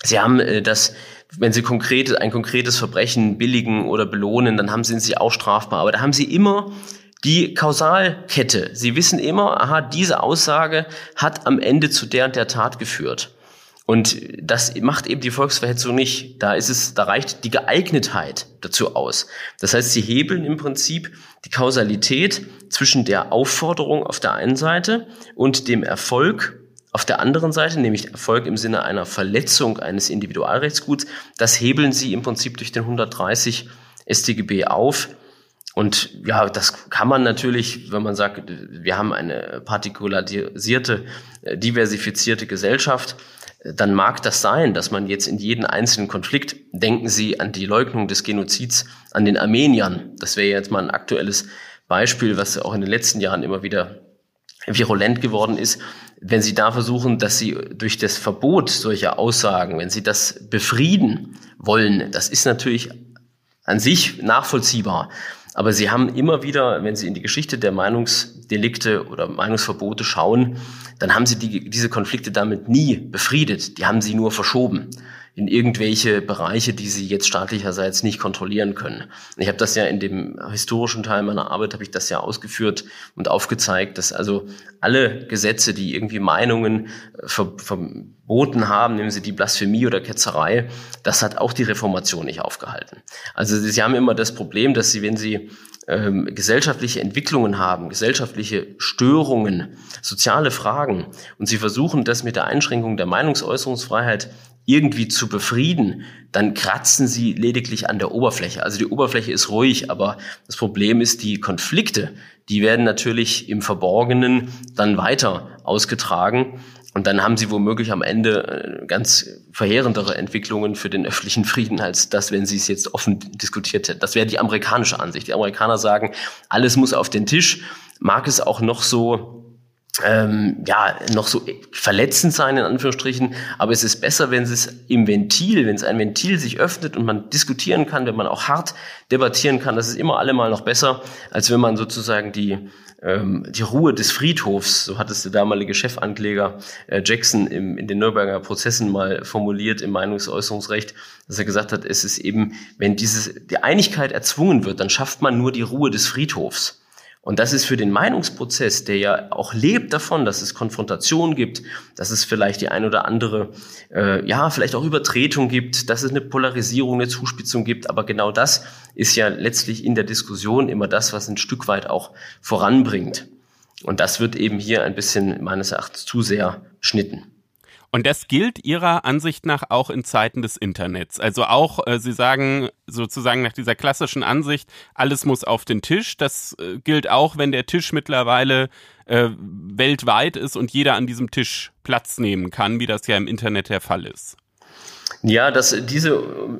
Sie haben äh, das, wenn Sie konkret, ein konkretes Verbrechen billigen oder belohnen, dann haben, Sie auch strafbar. Aber da haben Sie immer die Kausalkette. Sie wissen immer, aha, diese Aussage hat am Ende zu der und der Tat geführt. Und das macht eben die Volksverhetzung nicht. Da ist es, da reicht die Geeignetheit dazu aus. Das heißt, sie hebeln im Prinzip die Kausalität zwischen der Aufforderung auf der einen Seite und dem Erfolg auf der anderen Seite, nämlich Erfolg im Sinne einer Verletzung eines Individualrechtsguts, das hebeln sie im Prinzip durch den 130 StGB auf. Und ja, das kann man natürlich, wenn man sagt, wir haben eine partikularisierte, äh, diversifizierte Gesellschaft, dann mag das sein, dass man jetzt in jeden einzelnen Konflikt, denken Sie an die Leugnung des Genozids an den Armeniern. Das wäre jetzt mal ein aktuelles Beispiel, was auch in den letzten Jahren immer wieder virulent geworden ist. Wenn Sie da versuchen, dass Sie durch das Verbot solcher Aussagen, wenn Sie das befrieden wollen, das ist natürlich an sich nachvollziehbar. Aber Sie haben immer wieder, wenn Sie in die Geschichte der Meinungs Delikte oder Meinungsverbote schauen, dann haben sie die, diese Konflikte damit nie befriedet. Die haben sie nur verschoben in irgendwelche Bereiche, die sie jetzt staatlicherseits nicht kontrollieren können. Ich habe das ja in dem historischen Teil meiner Arbeit habe ich das ja ausgeführt und aufgezeigt, dass also alle Gesetze, die irgendwie Meinungen äh, ver verboten haben, nehmen Sie die Blasphemie oder Ketzerei, das hat auch die Reformation nicht aufgehalten. Also Sie haben immer das Problem, dass Sie, wenn Sie ähm, gesellschaftliche Entwicklungen haben, gesellschaftliche Störungen, soziale Fragen und Sie versuchen das mit der Einschränkung der Meinungsäußerungsfreiheit irgendwie zu befrieden, dann kratzen sie lediglich an der Oberfläche. Also die Oberfläche ist ruhig, aber das Problem ist, die Konflikte, die werden natürlich im Verborgenen dann weiter ausgetragen. Und dann haben sie womöglich am Ende äh, ganz verheerendere Entwicklungen für den öffentlichen Frieden als das, wenn sie es jetzt offen diskutiert hätten. Das wäre die amerikanische Ansicht. Die Amerikaner sagen, alles muss auf den Tisch. Mag es auch noch so ähm, ja, noch so verletzend sein, in Anführungsstrichen. Aber es ist besser, wenn es im Ventil, wenn es ein Ventil sich öffnet und man diskutieren kann, wenn man auch hart debattieren kann. Das ist immer allemal noch besser, als wenn man sozusagen die, ähm, die Ruhe des Friedhofs, so hat es der damalige Chefankläger äh, Jackson im, in den Nürnberger Prozessen mal formuliert im Meinungsäußerungsrecht, dass er gesagt hat, es ist eben, wenn dieses, die Einigkeit erzwungen wird, dann schafft man nur die Ruhe des Friedhofs. Und das ist für den Meinungsprozess, der ja auch lebt davon, dass es Konfrontation gibt, dass es vielleicht die ein oder andere, äh, ja, vielleicht auch Übertretung gibt, dass es eine Polarisierung, eine Zuspitzung gibt. Aber genau das ist ja letztlich in der Diskussion immer das, was ein Stück weit auch voranbringt. Und das wird eben hier ein bisschen meines Erachtens zu sehr schnitten. Und das gilt Ihrer Ansicht nach auch in Zeiten des Internets. Also auch, äh, Sie sagen sozusagen nach dieser klassischen Ansicht, alles muss auf den Tisch. Das äh, gilt auch, wenn der Tisch mittlerweile äh, weltweit ist und jeder an diesem Tisch Platz nehmen kann, wie das ja im Internet der Fall ist. Ja, das, diese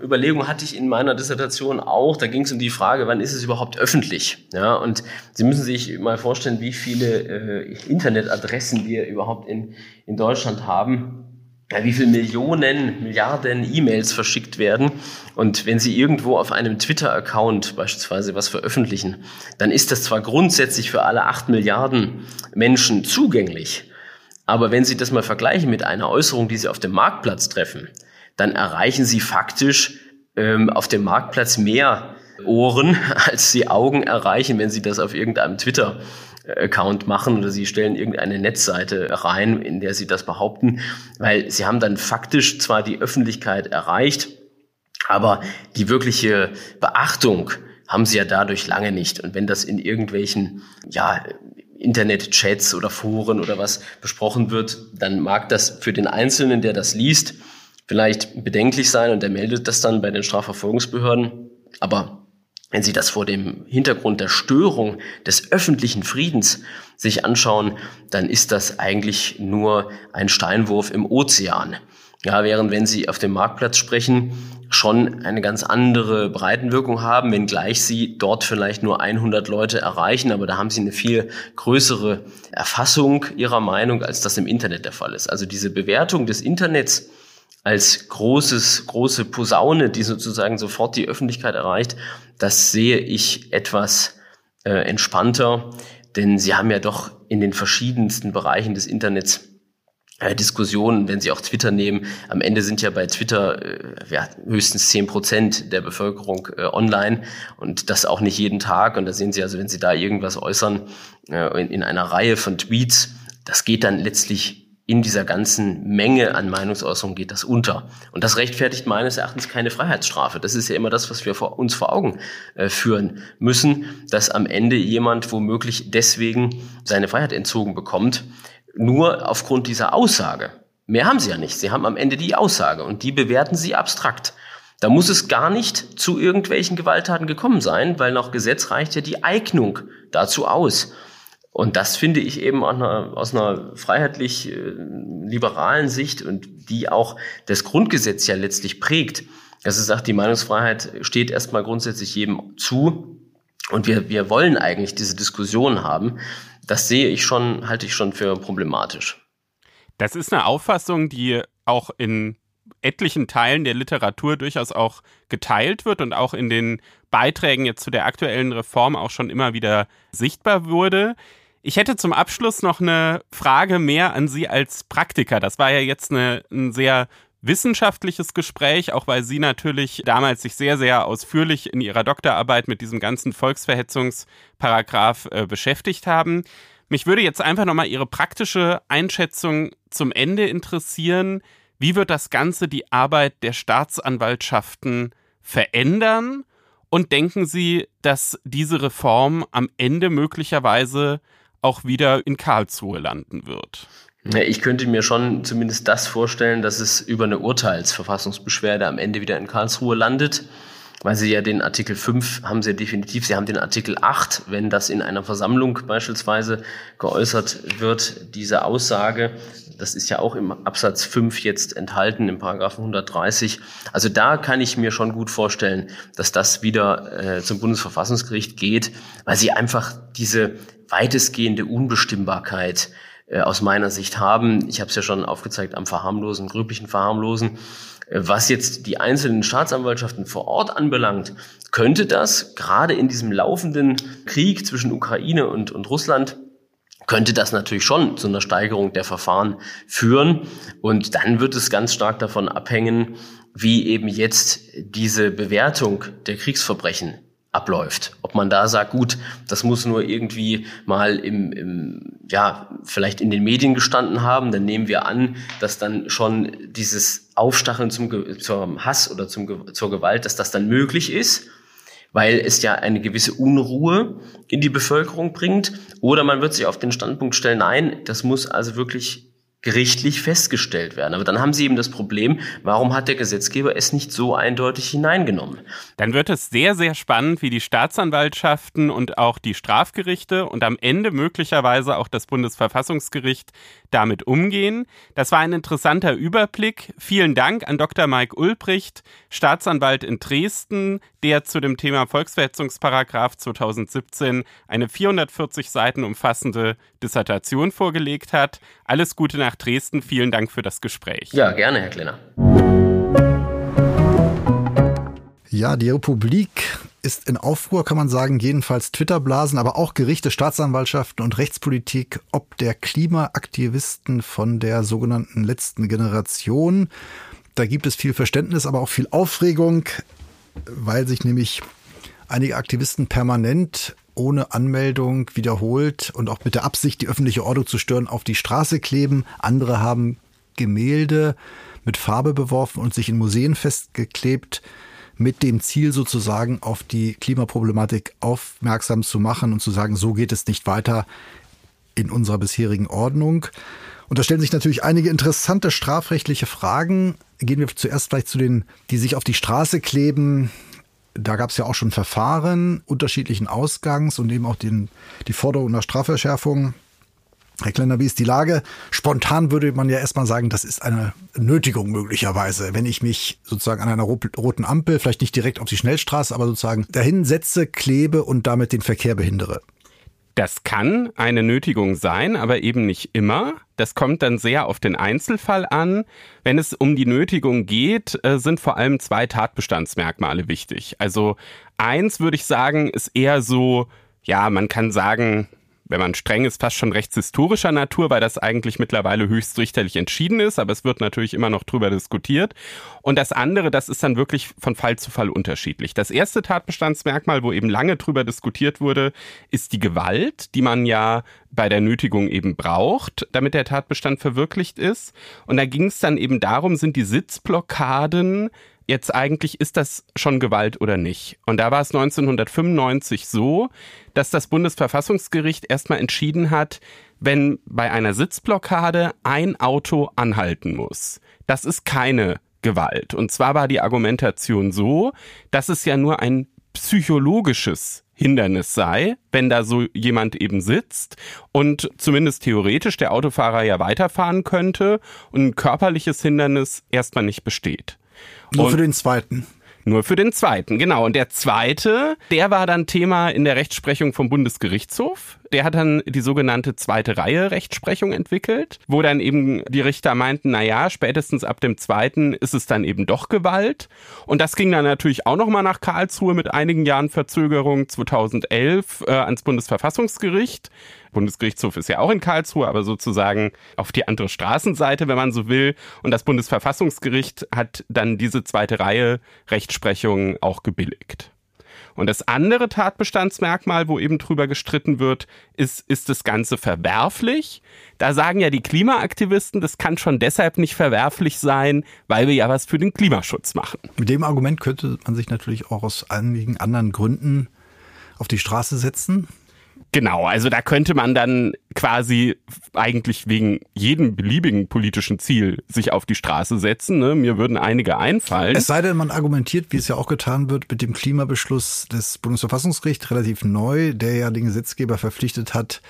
Überlegung hatte ich in meiner Dissertation auch. Da ging es um die Frage, wann ist es überhaupt öffentlich? Ja, und Sie müssen sich mal vorstellen, wie viele äh, Internetadressen wir überhaupt in, in Deutschland haben ja, wie viele Millionen, Milliarden E-Mails verschickt werden. Und wenn Sie irgendwo auf einem Twitter-Account beispielsweise was veröffentlichen, dann ist das zwar grundsätzlich für alle acht Milliarden Menschen zugänglich, aber wenn Sie das mal vergleichen mit einer Äußerung, die Sie auf dem Marktplatz treffen, dann erreichen Sie faktisch ähm, auf dem Marktplatz mehr Ohren, [LAUGHS] als Sie Augen erreichen, wenn Sie das auf irgendeinem Twitter Account machen oder sie stellen irgendeine Netzseite rein, in der sie das behaupten, weil sie haben dann faktisch zwar die Öffentlichkeit erreicht, aber die wirkliche Beachtung haben sie ja dadurch lange nicht. Und wenn das in irgendwelchen, ja, Internet-Chats oder Foren oder was besprochen wird, dann mag das für den Einzelnen, der das liest, vielleicht bedenklich sein und der meldet das dann bei den Strafverfolgungsbehörden. Aber wenn Sie das vor dem Hintergrund der Störung des öffentlichen Friedens sich anschauen, dann ist das eigentlich nur ein Steinwurf im Ozean. Ja, während wenn Sie auf dem Marktplatz sprechen, schon eine ganz andere Breitenwirkung haben, wenngleich Sie dort vielleicht nur 100 Leute erreichen, aber da haben Sie eine viel größere Erfassung Ihrer Meinung, als das im Internet der Fall ist. Also diese Bewertung des Internets als großes, große Posaune, die sozusagen sofort die Öffentlichkeit erreicht, das sehe ich etwas äh, entspannter, denn sie haben ja doch in den verschiedensten Bereichen des Internets äh, Diskussionen, wenn Sie auch Twitter nehmen. Am Ende sind ja bei Twitter äh, ja, höchstens zehn Prozent der Bevölkerung äh, online und das auch nicht jeden Tag. Und da sehen Sie also, wenn Sie da irgendwas äußern äh, in, in einer Reihe von Tweets, das geht dann letztlich in dieser ganzen Menge an Meinungsäußerungen geht das unter. Und das rechtfertigt meines Erachtens keine Freiheitsstrafe. Das ist ja immer das, was wir vor, uns vor Augen äh, führen müssen, dass am Ende jemand womöglich deswegen seine Freiheit entzogen bekommt, nur aufgrund dieser Aussage. Mehr haben sie ja nicht. Sie haben am Ende die Aussage und die bewerten sie abstrakt. Da muss es gar nicht zu irgendwelchen Gewalttaten gekommen sein, weil nach Gesetz reicht ja die Eignung dazu aus. Und das finde ich eben einer, aus einer freiheitlich äh, liberalen Sicht und die auch das Grundgesetz ja letztlich prägt. dass es sagt, die Meinungsfreiheit steht erstmal grundsätzlich jedem zu. Und wir, wir wollen eigentlich diese Diskussion haben. Das sehe ich schon, halte ich schon für problematisch. Das ist eine Auffassung, die auch in etlichen Teilen der Literatur durchaus auch geteilt wird und auch in den Beiträgen jetzt zu der aktuellen Reform auch schon immer wieder sichtbar wurde. Ich hätte zum Abschluss noch eine Frage mehr an Sie als Praktiker. Das war ja jetzt eine, ein sehr wissenschaftliches Gespräch, auch weil Sie natürlich damals sich sehr, sehr ausführlich in Ihrer Doktorarbeit mit diesem ganzen Volksverhetzungsparagraph äh, beschäftigt haben. Mich würde jetzt einfach nochmal Ihre praktische Einschätzung zum Ende interessieren. Wie wird das Ganze die Arbeit der Staatsanwaltschaften verändern? Und denken Sie, dass diese Reform am Ende möglicherweise auch wieder in Karlsruhe landen wird? Ich könnte mir schon zumindest das vorstellen, dass es über eine Urteilsverfassungsbeschwerde am Ende wieder in Karlsruhe landet, weil Sie ja den Artikel 5 haben Sie definitiv, Sie haben den Artikel 8, wenn das in einer Versammlung beispielsweise geäußert wird, diese Aussage, das ist ja auch im Absatz 5 jetzt enthalten, im Paragraphen 130. Also da kann ich mir schon gut vorstellen, dass das wieder äh, zum Bundesverfassungsgericht geht, weil Sie einfach diese weitestgehende Unbestimmbarkeit äh, aus meiner Sicht haben. Ich habe es ja schon aufgezeigt am Verharmlosen, grüblichen Verharmlosen. Äh, was jetzt die einzelnen Staatsanwaltschaften vor Ort anbelangt, könnte das gerade in diesem laufenden Krieg zwischen Ukraine und, und Russland könnte das natürlich schon zu einer Steigerung der Verfahren führen. Und dann wird es ganz stark davon abhängen, wie eben jetzt diese Bewertung der Kriegsverbrechen abläuft. Ob man da sagt, gut, das muss nur irgendwie mal im, im, ja, vielleicht in den Medien gestanden haben, dann nehmen wir an, dass dann schon dieses Aufstacheln zum, zum Hass oder zum, zur Gewalt, dass das dann möglich ist, weil es ja eine gewisse Unruhe in die Bevölkerung bringt. Oder man wird sich auf den Standpunkt stellen, nein, das muss also wirklich gerichtlich festgestellt werden. Aber dann haben Sie eben das Problem, warum hat der Gesetzgeber es nicht so eindeutig hineingenommen? Dann wird es sehr, sehr spannend, wie die Staatsanwaltschaften und auch die Strafgerichte und am Ende möglicherweise auch das Bundesverfassungsgericht damit umgehen. Das war ein interessanter Überblick. Vielen Dank an Dr. Mike Ulbricht, Staatsanwalt in Dresden, der zu dem Thema Volksverhetzungsparagraf 2017 eine 440 Seiten umfassende Dissertation vorgelegt hat. Alles Gute nach Dresden. Vielen Dank für das Gespräch. Ja, gerne, Herr Klenner. Ja, die Republik ist in Aufruhr, kann man sagen, jedenfalls Twitterblasen, aber auch Gerichte, Staatsanwaltschaften und Rechtspolitik, ob der Klimaaktivisten von der sogenannten letzten Generation. Da gibt es viel Verständnis, aber auch viel Aufregung, weil sich nämlich einige Aktivisten permanent ohne Anmeldung wiederholt und auch mit der Absicht, die öffentliche Ordnung zu stören, auf die Straße kleben. Andere haben Gemälde mit Farbe beworfen und sich in Museen festgeklebt, mit dem Ziel sozusagen auf die Klimaproblematik aufmerksam zu machen und zu sagen, so geht es nicht weiter in unserer bisherigen Ordnung. Und da stellen sich natürlich einige interessante strafrechtliche Fragen. Gehen wir zuerst vielleicht zu den, die sich auf die Straße kleben, da gab es ja auch schon Verfahren unterschiedlichen Ausgangs und eben auch den, die Forderung nach Strafverschärfung. Herr Kleiner, wie ist die Lage? Spontan würde man ja erstmal sagen, das ist eine Nötigung möglicherweise, wenn ich mich sozusagen an einer roten Ampel, vielleicht nicht direkt auf die Schnellstraße, aber sozusagen dahin setze, klebe und damit den Verkehr behindere. Das kann eine Nötigung sein, aber eben nicht immer. Das kommt dann sehr auf den Einzelfall an. Wenn es um die Nötigung geht, äh, sind vor allem zwei Tatbestandsmerkmale wichtig. Also eins würde ich sagen, ist eher so, ja, man kann sagen, wenn man streng ist, fast schon rechtshistorischer Natur, weil das eigentlich mittlerweile höchstrichterlich entschieden ist, aber es wird natürlich immer noch drüber diskutiert. Und das andere, das ist dann wirklich von Fall zu Fall unterschiedlich. Das erste Tatbestandsmerkmal, wo eben lange drüber diskutiert wurde, ist die Gewalt, die man ja bei der Nötigung eben braucht, damit der Tatbestand verwirklicht ist. Und da ging es dann eben darum, sind die Sitzblockaden jetzt eigentlich, ist das schon Gewalt oder nicht? Und da war es 1995 so, dass das Bundesverfassungsgericht erstmal entschieden hat, wenn bei einer Sitzblockade ein Auto anhalten muss. Das ist keine Gewalt. Und zwar war die Argumentation so, dass es ja nur ein psychologisches Hindernis sei, wenn da so jemand eben sitzt und zumindest theoretisch der Autofahrer ja weiterfahren könnte und ein körperliches Hindernis erstmal nicht besteht. Nur und für den zweiten. Nur für den zweiten, genau. Und der zweite, der war dann Thema in der Rechtsprechung vom Bundesgerichtshof. der hat dann die sogenannte zweite Reihe Rechtsprechung entwickelt, wo dann eben die Richter meinten, na ja, spätestens ab dem zweiten ist es dann eben doch Gewalt. Und das ging dann natürlich auch nochmal nach Karlsruhe mit einigen Jahren Verzögerung 2011 äh, ans Bundesverfassungsgericht. Bundesgerichtshof ist ja auch in Karlsruhe, aber sozusagen auf die andere Straßenseite, wenn man so will. Und das Bundesverfassungsgericht hat dann diese zweite Reihe Rechtsprechung auch gebilligt. Und das andere Tatbestandsmerkmal, wo eben drüber gestritten wird, ist, ist das Ganze verwerflich? Da sagen ja die Klimaaktivisten, das kann schon deshalb nicht verwerflich sein, weil wir ja was für den Klimaschutz machen. Mit dem Argument könnte man sich natürlich auch aus einigen anderen Gründen auf die Straße setzen. Genau, also da könnte man dann quasi eigentlich wegen jedem beliebigen politischen Ziel sich auf die Straße setzen. Ne? Mir würden einige einfallen. Es sei denn, man argumentiert, wie es ja auch getan wird, mit dem Klimabeschluss des Bundesverfassungsgerichts relativ neu, der ja den Gesetzgeber verpflichtet hat,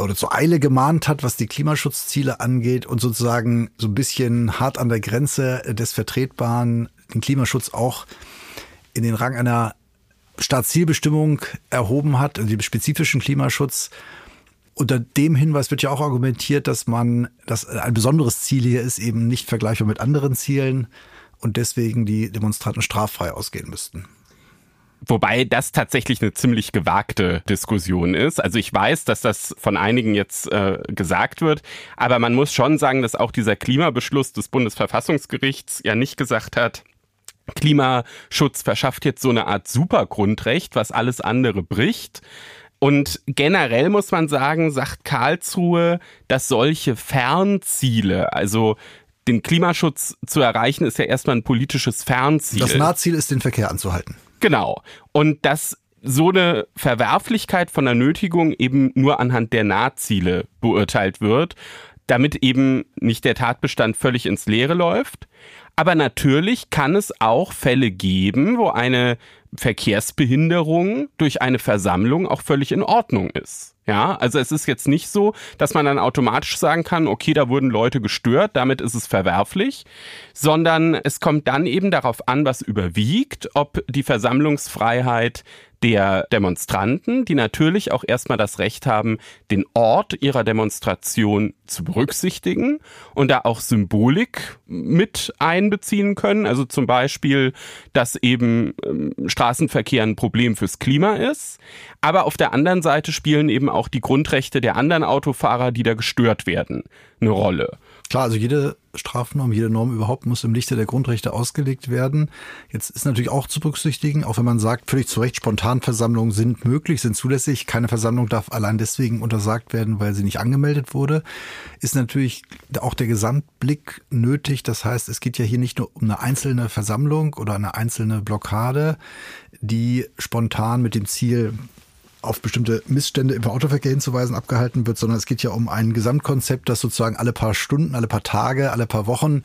oder zur Eile gemahnt hat, was die Klimaschutzziele angeht und sozusagen so ein bisschen hart an der Grenze des Vertretbaren den Klimaschutz auch in den Rang einer Staatszielbestimmung erhoben hat, also den spezifischen Klimaschutz. Unter dem Hinweis wird ja auch argumentiert, dass man, dass ein besonderes Ziel hier ist, eben nicht vergleichbar mit anderen Zielen und deswegen die Demonstranten straffrei ausgehen müssten. Wobei das tatsächlich eine ziemlich gewagte Diskussion ist. Also ich weiß, dass das von einigen jetzt äh, gesagt wird, aber man muss schon sagen, dass auch dieser Klimabeschluss des Bundesverfassungsgerichts ja nicht gesagt hat, Klimaschutz verschafft jetzt so eine Art Supergrundrecht, was alles andere bricht. Und generell muss man sagen, sagt Karlsruhe, dass solche Fernziele, also den Klimaschutz zu erreichen, ist ja erstmal ein politisches Fernziel. Das Nahziel ist, den Verkehr anzuhalten. Genau. Und dass so eine Verwerflichkeit von der Nötigung eben nur anhand der Nahziele beurteilt wird, damit eben nicht der Tatbestand völlig ins Leere läuft. Aber natürlich kann es auch Fälle geben, wo eine Verkehrsbehinderung durch eine Versammlung auch völlig in Ordnung ist. Ja, also es ist jetzt nicht so, dass man dann automatisch sagen kann, okay, da wurden Leute gestört, damit ist es verwerflich, sondern es kommt dann eben darauf an, was überwiegt, ob die Versammlungsfreiheit der Demonstranten, die natürlich auch erstmal das Recht haben, den Ort ihrer Demonstration zu berücksichtigen und da auch Symbolik mit einbeziehen können. Also zum Beispiel, dass eben ähm, Straßenverkehr ein Problem fürs Klima ist. Aber auf der anderen Seite spielen eben auch die Grundrechte der anderen Autofahrer, die da gestört werden, eine Rolle. Klar, also jede Strafnorm, jede Norm überhaupt muss im Lichte der Grundrechte ausgelegt werden. Jetzt ist natürlich auch zu berücksichtigen, auch wenn man sagt, völlig zu Recht, Spontanversammlungen sind möglich, sind zulässig. Keine Versammlung darf allein deswegen untersagt werden, weil sie nicht angemeldet wurde. Ist natürlich auch der Gesamtblick nötig. Das heißt, es geht ja hier nicht nur um eine einzelne Versammlung oder eine einzelne Blockade, die spontan mit dem Ziel auf bestimmte Missstände im Autoverkehr hinzuweisen abgehalten wird, sondern es geht ja um ein Gesamtkonzept, das sozusagen alle paar Stunden, alle paar Tage, alle paar Wochen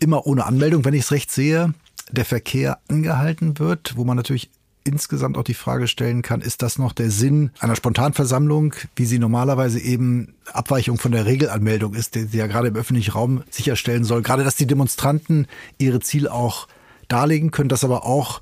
immer ohne Anmeldung, wenn ich es recht sehe, der Verkehr angehalten wird, wo man natürlich insgesamt auch die Frage stellen kann, ist das noch der Sinn einer Spontanversammlung, wie sie normalerweise eben Abweichung von der Regelanmeldung ist, die, die ja gerade im öffentlichen Raum sicherstellen soll, gerade dass die Demonstranten ihre Ziele auch darlegen können, dass aber auch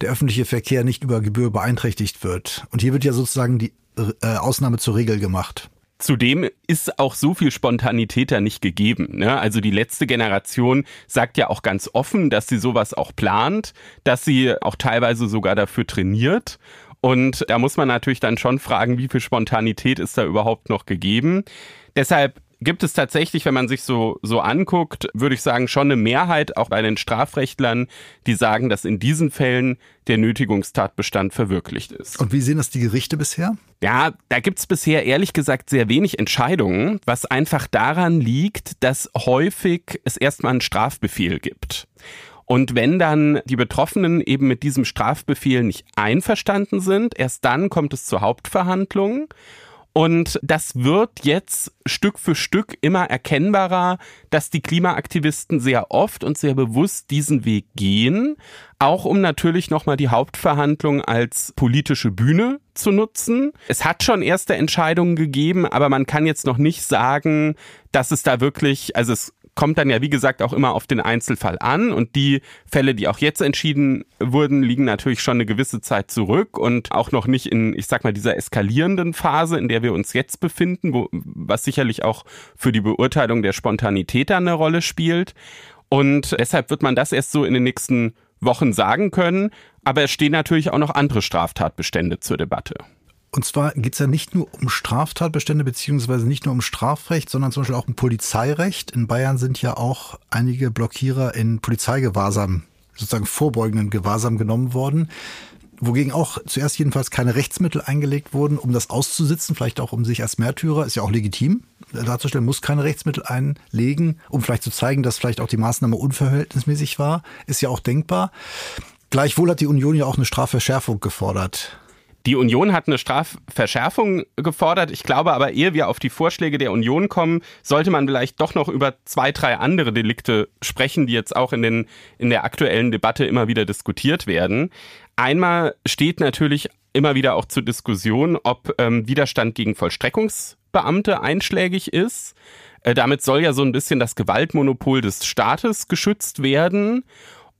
der öffentliche Verkehr nicht über Gebühr beeinträchtigt wird. Und hier wird ja sozusagen die äh, Ausnahme zur Regel gemacht. Zudem ist auch so viel Spontanität da nicht gegeben. Ne? Also die letzte Generation sagt ja auch ganz offen, dass sie sowas auch plant, dass sie auch teilweise sogar dafür trainiert. Und da muss man natürlich dann schon fragen, wie viel Spontanität ist da überhaupt noch gegeben. Deshalb gibt es tatsächlich, wenn man sich so, so anguckt, würde ich sagen, schon eine Mehrheit auch bei den Strafrechtlern, die sagen, dass in diesen Fällen der Nötigungstatbestand verwirklicht ist. Und wie sehen das die Gerichte bisher? Ja, da gibt's bisher ehrlich gesagt sehr wenig Entscheidungen, was einfach daran liegt, dass häufig es erstmal einen Strafbefehl gibt. Und wenn dann die Betroffenen eben mit diesem Strafbefehl nicht einverstanden sind, erst dann kommt es zur Hauptverhandlung. Und das wird jetzt Stück für Stück immer erkennbarer, dass die Klimaaktivisten sehr oft und sehr bewusst diesen Weg gehen, auch um natürlich nochmal die Hauptverhandlung als politische Bühne zu nutzen. Es hat schon erste Entscheidungen gegeben, aber man kann jetzt noch nicht sagen, dass es da wirklich, also es kommt dann ja, wie gesagt, auch immer auf den Einzelfall an. Und die Fälle, die auch jetzt entschieden wurden, liegen natürlich schon eine gewisse Zeit zurück und auch noch nicht in, ich sag mal, dieser eskalierenden Phase, in der wir uns jetzt befinden, wo, was sicherlich auch für die Beurteilung der Spontanität dann eine Rolle spielt. Und deshalb wird man das erst so in den nächsten Wochen sagen können. Aber es stehen natürlich auch noch andere Straftatbestände zur Debatte. Und zwar geht es ja nicht nur um Straftatbestände, beziehungsweise nicht nur um Strafrecht, sondern zum Beispiel auch um Polizeirecht. In Bayern sind ja auch einige Blockierer in Polizeigewahrsam, sozusagen vorbeugenden Gewahrsam genommen worden. Wogegen auch zuerst jedenfalls keine Rechtsmittel eingelegt wurden, um das auszusitzen, vielleicht auch um sich als Märtyrer, ist ja auch legitim darzustellen, muss keine Rechtsmittel einlegen, um vielleicht zu zeigen, dass vielleicht auch die Maßnahme unverhältnismäßig war, ist ja auch denkbar. Gleichwohl hat die Union ja auch eine Strafverschärfung gefordert. Die Union hat eine Strafverschärfung gefordert. Ich glaube aber, ehe wir auf die Vorschläge der Union kommen, sollte man vielleicht doch noch über zwei, drei andere Delikte sprechen, die jetzt auch in, den, in der aktuellen Debatte immer wieder diskutiert werden. Einmal steht natürlich immer wieder auch zur Diskussion, ob ähm, Widerstand gegen Vollstreckungsbeamte einschlägig ist. Äh, damit soll ja so ein bisschen das Gewaltmonopol des Staates geschützt werden.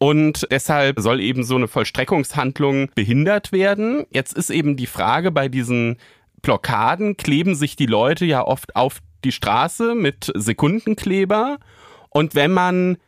Und deshalb soll eben so eine Vollstreckungshandlung behindert werden. Jetzt ist eben die Frage bei diesen Blockaden, kleben sich die Leute ja oft auf die Straße mit Sekundenkleber. Und wenn man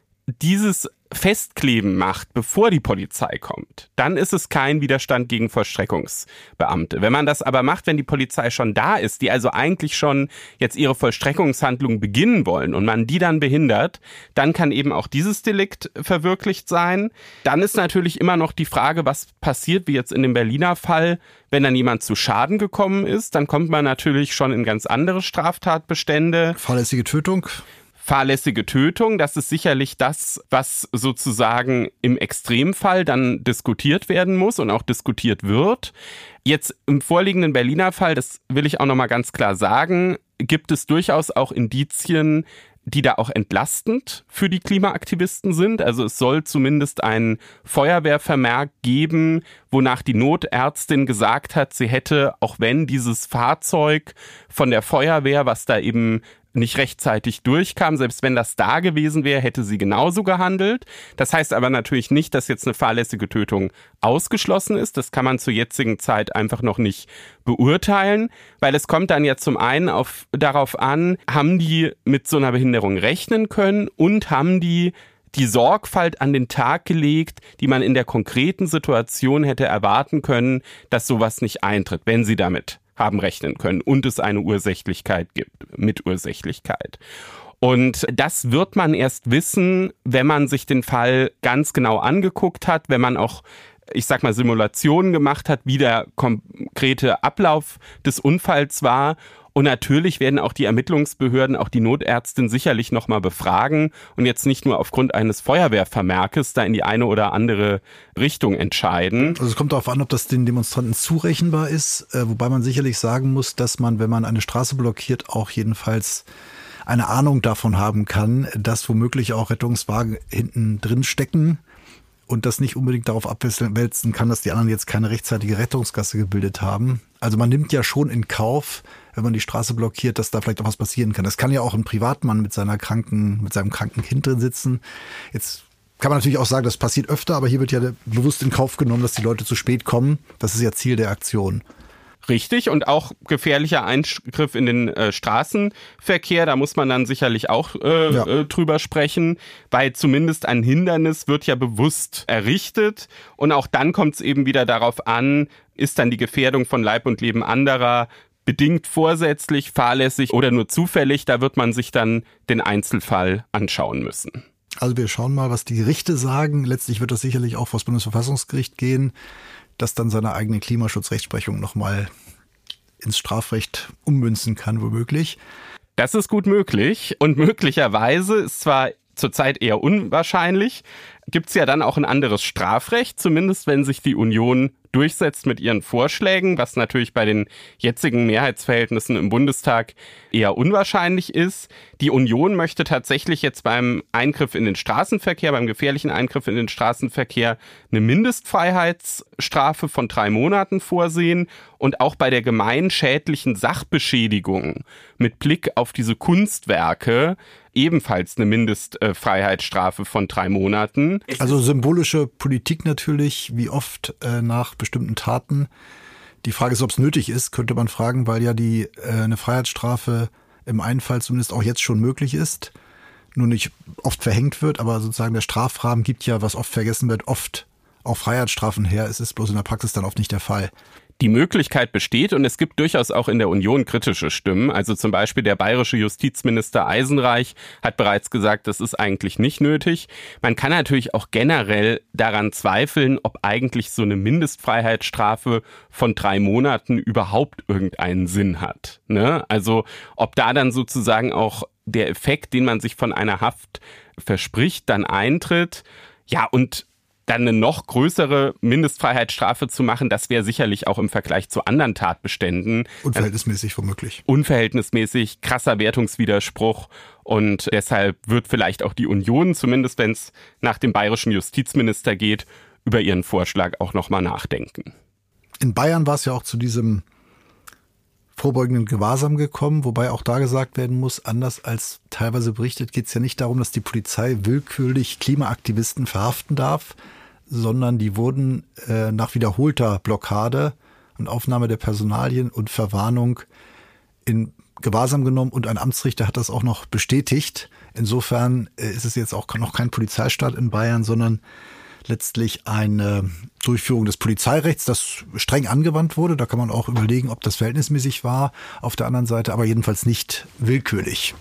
dieses Festkleben macht, bevor die Polizei kommt, dann ist es kein Widerstand gegen Vollstreckungsbeamte. Wenn man das aber macht, wenn die Polizei schon da ist, die also eigentlich schon jetzt ihre Vollstreckungshandlung beginnen wollen und man die dann behindert, dann kann eben auch dieses Delikt verwirklicht sein. Dann ist natürlich immer noch die Frage, was passiert, wie jetzt in dem Berliner Fall, wenn dann jemand zu Schaden gekommen ist, dann kommt man natürlich schon in ganz andere Straftatbestände. Fahrlässige Tötung fahrlässige Tötung. Das ist sicherlich das, was sozusagen im Extremfall dann diskutiert werden muss und auch diskutiert wird. Jetzt im vorliegenden Berliner Fall, das will ich auch nochmal ganz klar sagen, gibt es durchaus auch Indizien, die da auch entlastend für die Klimaaktivisten sind. Also es soll zumindest ein Feuerwehrvermerk geben, wonach die Notärztin gesagt hat, sie hätte, auch wenn dieses Fahrzeug von der Feuerwehr, was da eben nicht rechtzeitig durchkam. Selbst wenn das da gewesen wäre, hätte sie genauso gehandelt. Das heißt aber natürlich nicht, dass jetzt eine fahrlässige Tötung ausgeschlossen ist. Das kann man zur jetzigen Zeit einfach noch nicht beurteilen, weil es kommt dann ja zum einen auf, darauf an, haben die mit so einer Behinderung rechnen können und haben die die Sorgfalt an den Tag gelegt, die man in der konkreten Situation hätte erwarten können, dass sowas nicht eintritt, wenn sie damit haben rechnen können und es eine Ursächlichkeit gibt, mit Ursächlichkeit. Und das wird man erst wissen, wenn man sich den Fall ganz genau angeguckt hat, wenn man auch ich sag mal, Simulationen gemacht hat, wie der konkrete Ablauf des Unfalls war und natürlich werden auch die Ermittlungsbehörden, auch die Notärztin sicherlich nochmal befragen und jetzt nicht nur aufgrund eines Feuerwehrvermerkes da in die eine oder andere Richtung entscheiden. Also es kommt darauf an, ob das den Demonstranten zurechenbar ist, äh, wobei man sicherlich sagen muss, dass man, wenn man eine Straße blockiert, auch jedenfalls eine Ahnung davon haben kann, dass womöglich auch Rettungswagen hinten drin stecken und das nicht unbedingt darauf abwälzen kann, dass die anderen jetzt keine rechtzeitige Rettungsgasse gebildet haben. Also man nimmt ja schon in Kauf, wenn man die Straße blockiert, dass da vielleicht auch was passieren kann. Das kann ja auch ein Privatmann mit seiner kranken, mit seinem kranken Kind drin sitzen. Jetzt kann man natürlich auch sagen, das passiert öfter, aber hier wird ja bewusst in Kauf genommen, dass die Leute zu spät kommen. Das ist ja Ziel der Aktion. Richtig und auch gefährlicher Eingriff in den äh, Straßenverkehr, da muss man dann sicherlich auch äh, ja. äh, drüber sprechen, weil zumindest ein Hindernis wird ja bewusst errichtet und auch dann kommt es eben wieder darauf an, ist dann die Gefährdung von Leib und Leben anderer bedingt vorsätzlich, fahrlässig oder nur zufällig, da wird man sich dann den Einzelfall anschauen müssen. Also wir schauen mal, was die Gerichte sagen. Letztlich wird das sicherlich auch vor das Bundesverfassungsgericht gehen das dann seine eigene Klimaschutzrechtsprechung nochmal ins Strafrecht ummünzen kann, womöglich. Das ist gut möglich und möglicherweise ist zwar zurzeit eher unwahrscheinlich, gibt es ja dann auch ein anderes Strafrecht, zumindest wenn sich die Union durchsetzt mit ihren Vorschlägen, was natürlich bei den jetzigen Mehrheitsverhältnissen im Bundestag eher unwahrscheinlich ist. Die Union möchte tatsächlich jetzt beim Eingriff in den Straßenverkehr, beim gefährlichen Eingriff in den Straßenverkehr eine Mindestfreiheitsstrafe von drei Monaten vorsehen und auch bei der gemeinschädlichen Sachbeschädigung mit Blick auf diese Kunstwerke ebenfalls eine Mindestfreiheitsstrafe von drei Monaten. Also symbolische Politik natürlich, wie oft äh, nach bestimmten Taten. Die Frage ist, ob es nötig ist, könnte man fragen, weil ja die äh, eine Freiheitsstrafe im einen Fall zumindest auch jetzt schon möglich ist, nur nicht oft verhängt wird, aber sozusagen der Strafrahmen gibt ja, was oft vergessen wird, oft auch Freiheitsstrafen her. Es ist bloß in der Praxis dann oft nicht der Fall die Möglichkeit besteht und es gibt durchaus auch in der Union kritische Stimmen. Also zum Beispiel der bayerische Justizminister Eisenreich hat bereits gesagt, das ist eigentlich nicht nötig. Man kann natürlich auch generell daran zweifeln, ob eigentlich so eine Mindestfreiheitsstrafe von drei Monaten überhaupt irgendeinen Sinn hat. Ne? Also ob da dann sozusagen auch der Effekt, den man sich von einer Haft verspricht, dann eintritt. Ja, und dann eine noch größere Mindestfreiheitsstrafe zu machen, das wäre sicherlich auch im Vergleich zu anderen Tatbeständen. Unverhältnismäßig womöglich. Unverhältnismäßig, krasser Wertungswiderspruch. Und deshalb wird vielleicht auch die Union, zumindest wenn es nach dem bayerischen Justizminister geht, über ihren Vorschlag auch nochmal nachdenken. In Bayern war es ja auch zu diesem vorbeugenden Gewahrsam gekommen, wobei auch da gesagt werden muss, anders als teilweise berichtet, geht es ja nicht darum, dass die Polizei willkürlich Klimaaktivisten verhaften darf, sondern die wurden äh, nach wiederholter Blockade und Aufnahme der Personalien und Verwarnung in Gewahrsam genommen und ein Amtsrichter hat das auch noch bestätigt. Insofern äh, ist es jetzt auch noch kein Polizeistaat in Bayern, sondern letztlich eine Durchführung des Polizeirechts, das streng angewandt wurde. Da kann man auch überlegen, ob das verhältnismäßig war. Auf der anderen Seite aber jedenfalls nicht willkürlich.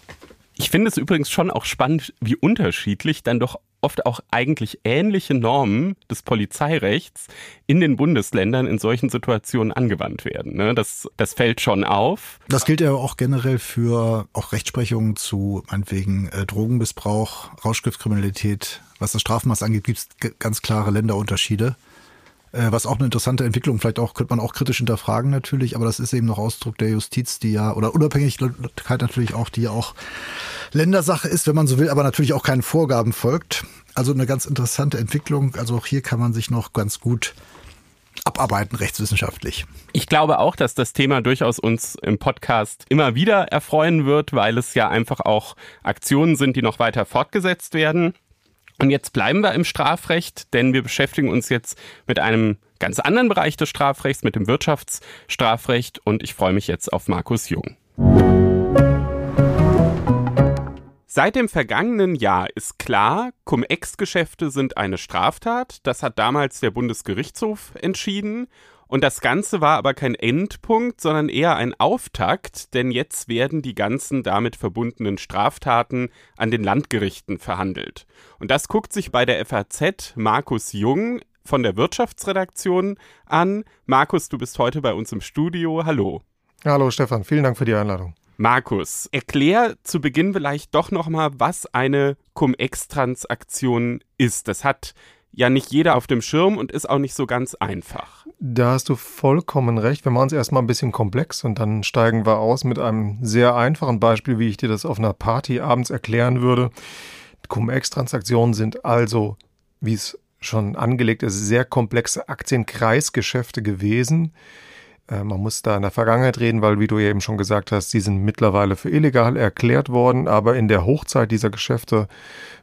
Ich finde es übrigens schon auch spannend, wie unterschiedlich dann doch oft auch eigentlich ähnliche Normen des Polizeirechts in den Bundesländern in solchen Situationen angewandt werden. Ne? Das, das fällt schon auf. Das gilt ja auch generell für auch Rechtsprechungen zu meinetwegen äh, Drogenmissbrauch, Rauschgiftkriminalität. Was das Strafmaß angeht, gibt es ganz klare Länderunterschiede. Äh, was auch eine interessante Entwicklung, vielleicht auch, könnte man auch kritisch hinterfragen natürlich, aber das ist eben noch Ausdruck der Justiz, die ja, oder Unabhängigkeit natürlich auch, die ja auch Ländersache ist, wenn man so will, aber natürlich auch keinen Vorgaben folgt. Also eine ganz interessante Entwicklung. Also auch hier kann man sich noch ganz gut abarbeiten rechtswissenschaftlich. Ich glaube auch, dass das Thema durchaus uns im Podcast immer wieder erfreuen wird, weil es ja einfach auch Aktionen sind, die noch weiter fortgesetzt werden. Und jetzt bleiben wir im Strafrecht, denn wir beschäftigen uns jetzt mit einem ganz anderen Bereich des Strafrechts, mit dem Wirtschaftsstrafrecht und ich freue mich jetzt auf Markus Jung. Seit dem vergangenen Jahr ist klar, Cum-Ex-Geschäfte sind eine Straftat. Das hat damals der Bundesgerichtshof entschieden. Und das Ganze war aber kein Endpunkt, sondern eher ein Auftakt, denn jetzt werden die ganzen damit verbundenen Straftaten an den Landgerichten verhandelt. Und das guckt sich bei der FAZ Markus Jung von der Wirtschaftsredaktion an. Markus, du bist heute bei uns im Studio. Hallo. Hallo Stefan, vielen Dank für die Einladung. Markus, erklär zu Beginn vielleicht doch nochmal, was eine Cum-Ex-Transaktion ist. Das hat ja nicht jeder auf dem Schirm und ist auch nicht so ganz einfach. Da hast du vollkommen recht. Wir machen es erstmal ein bisschen komplex und dann steigen wir aus mit einem sehr einfachen Beispiel, wie ich dir das auf einer Party abends erklären würde. Cum-Ex-Transaktionen sind also, wie es schon angelegt ist, sehr komplexe Aktienkreisgeschäfte gewesen man muss da in der Vergangenheit reden, weil, wie du eben schon gesagt hast, die sind mittlerweile für illegal erklärt worden. Aber in der Hochzeit dieser Geschäfte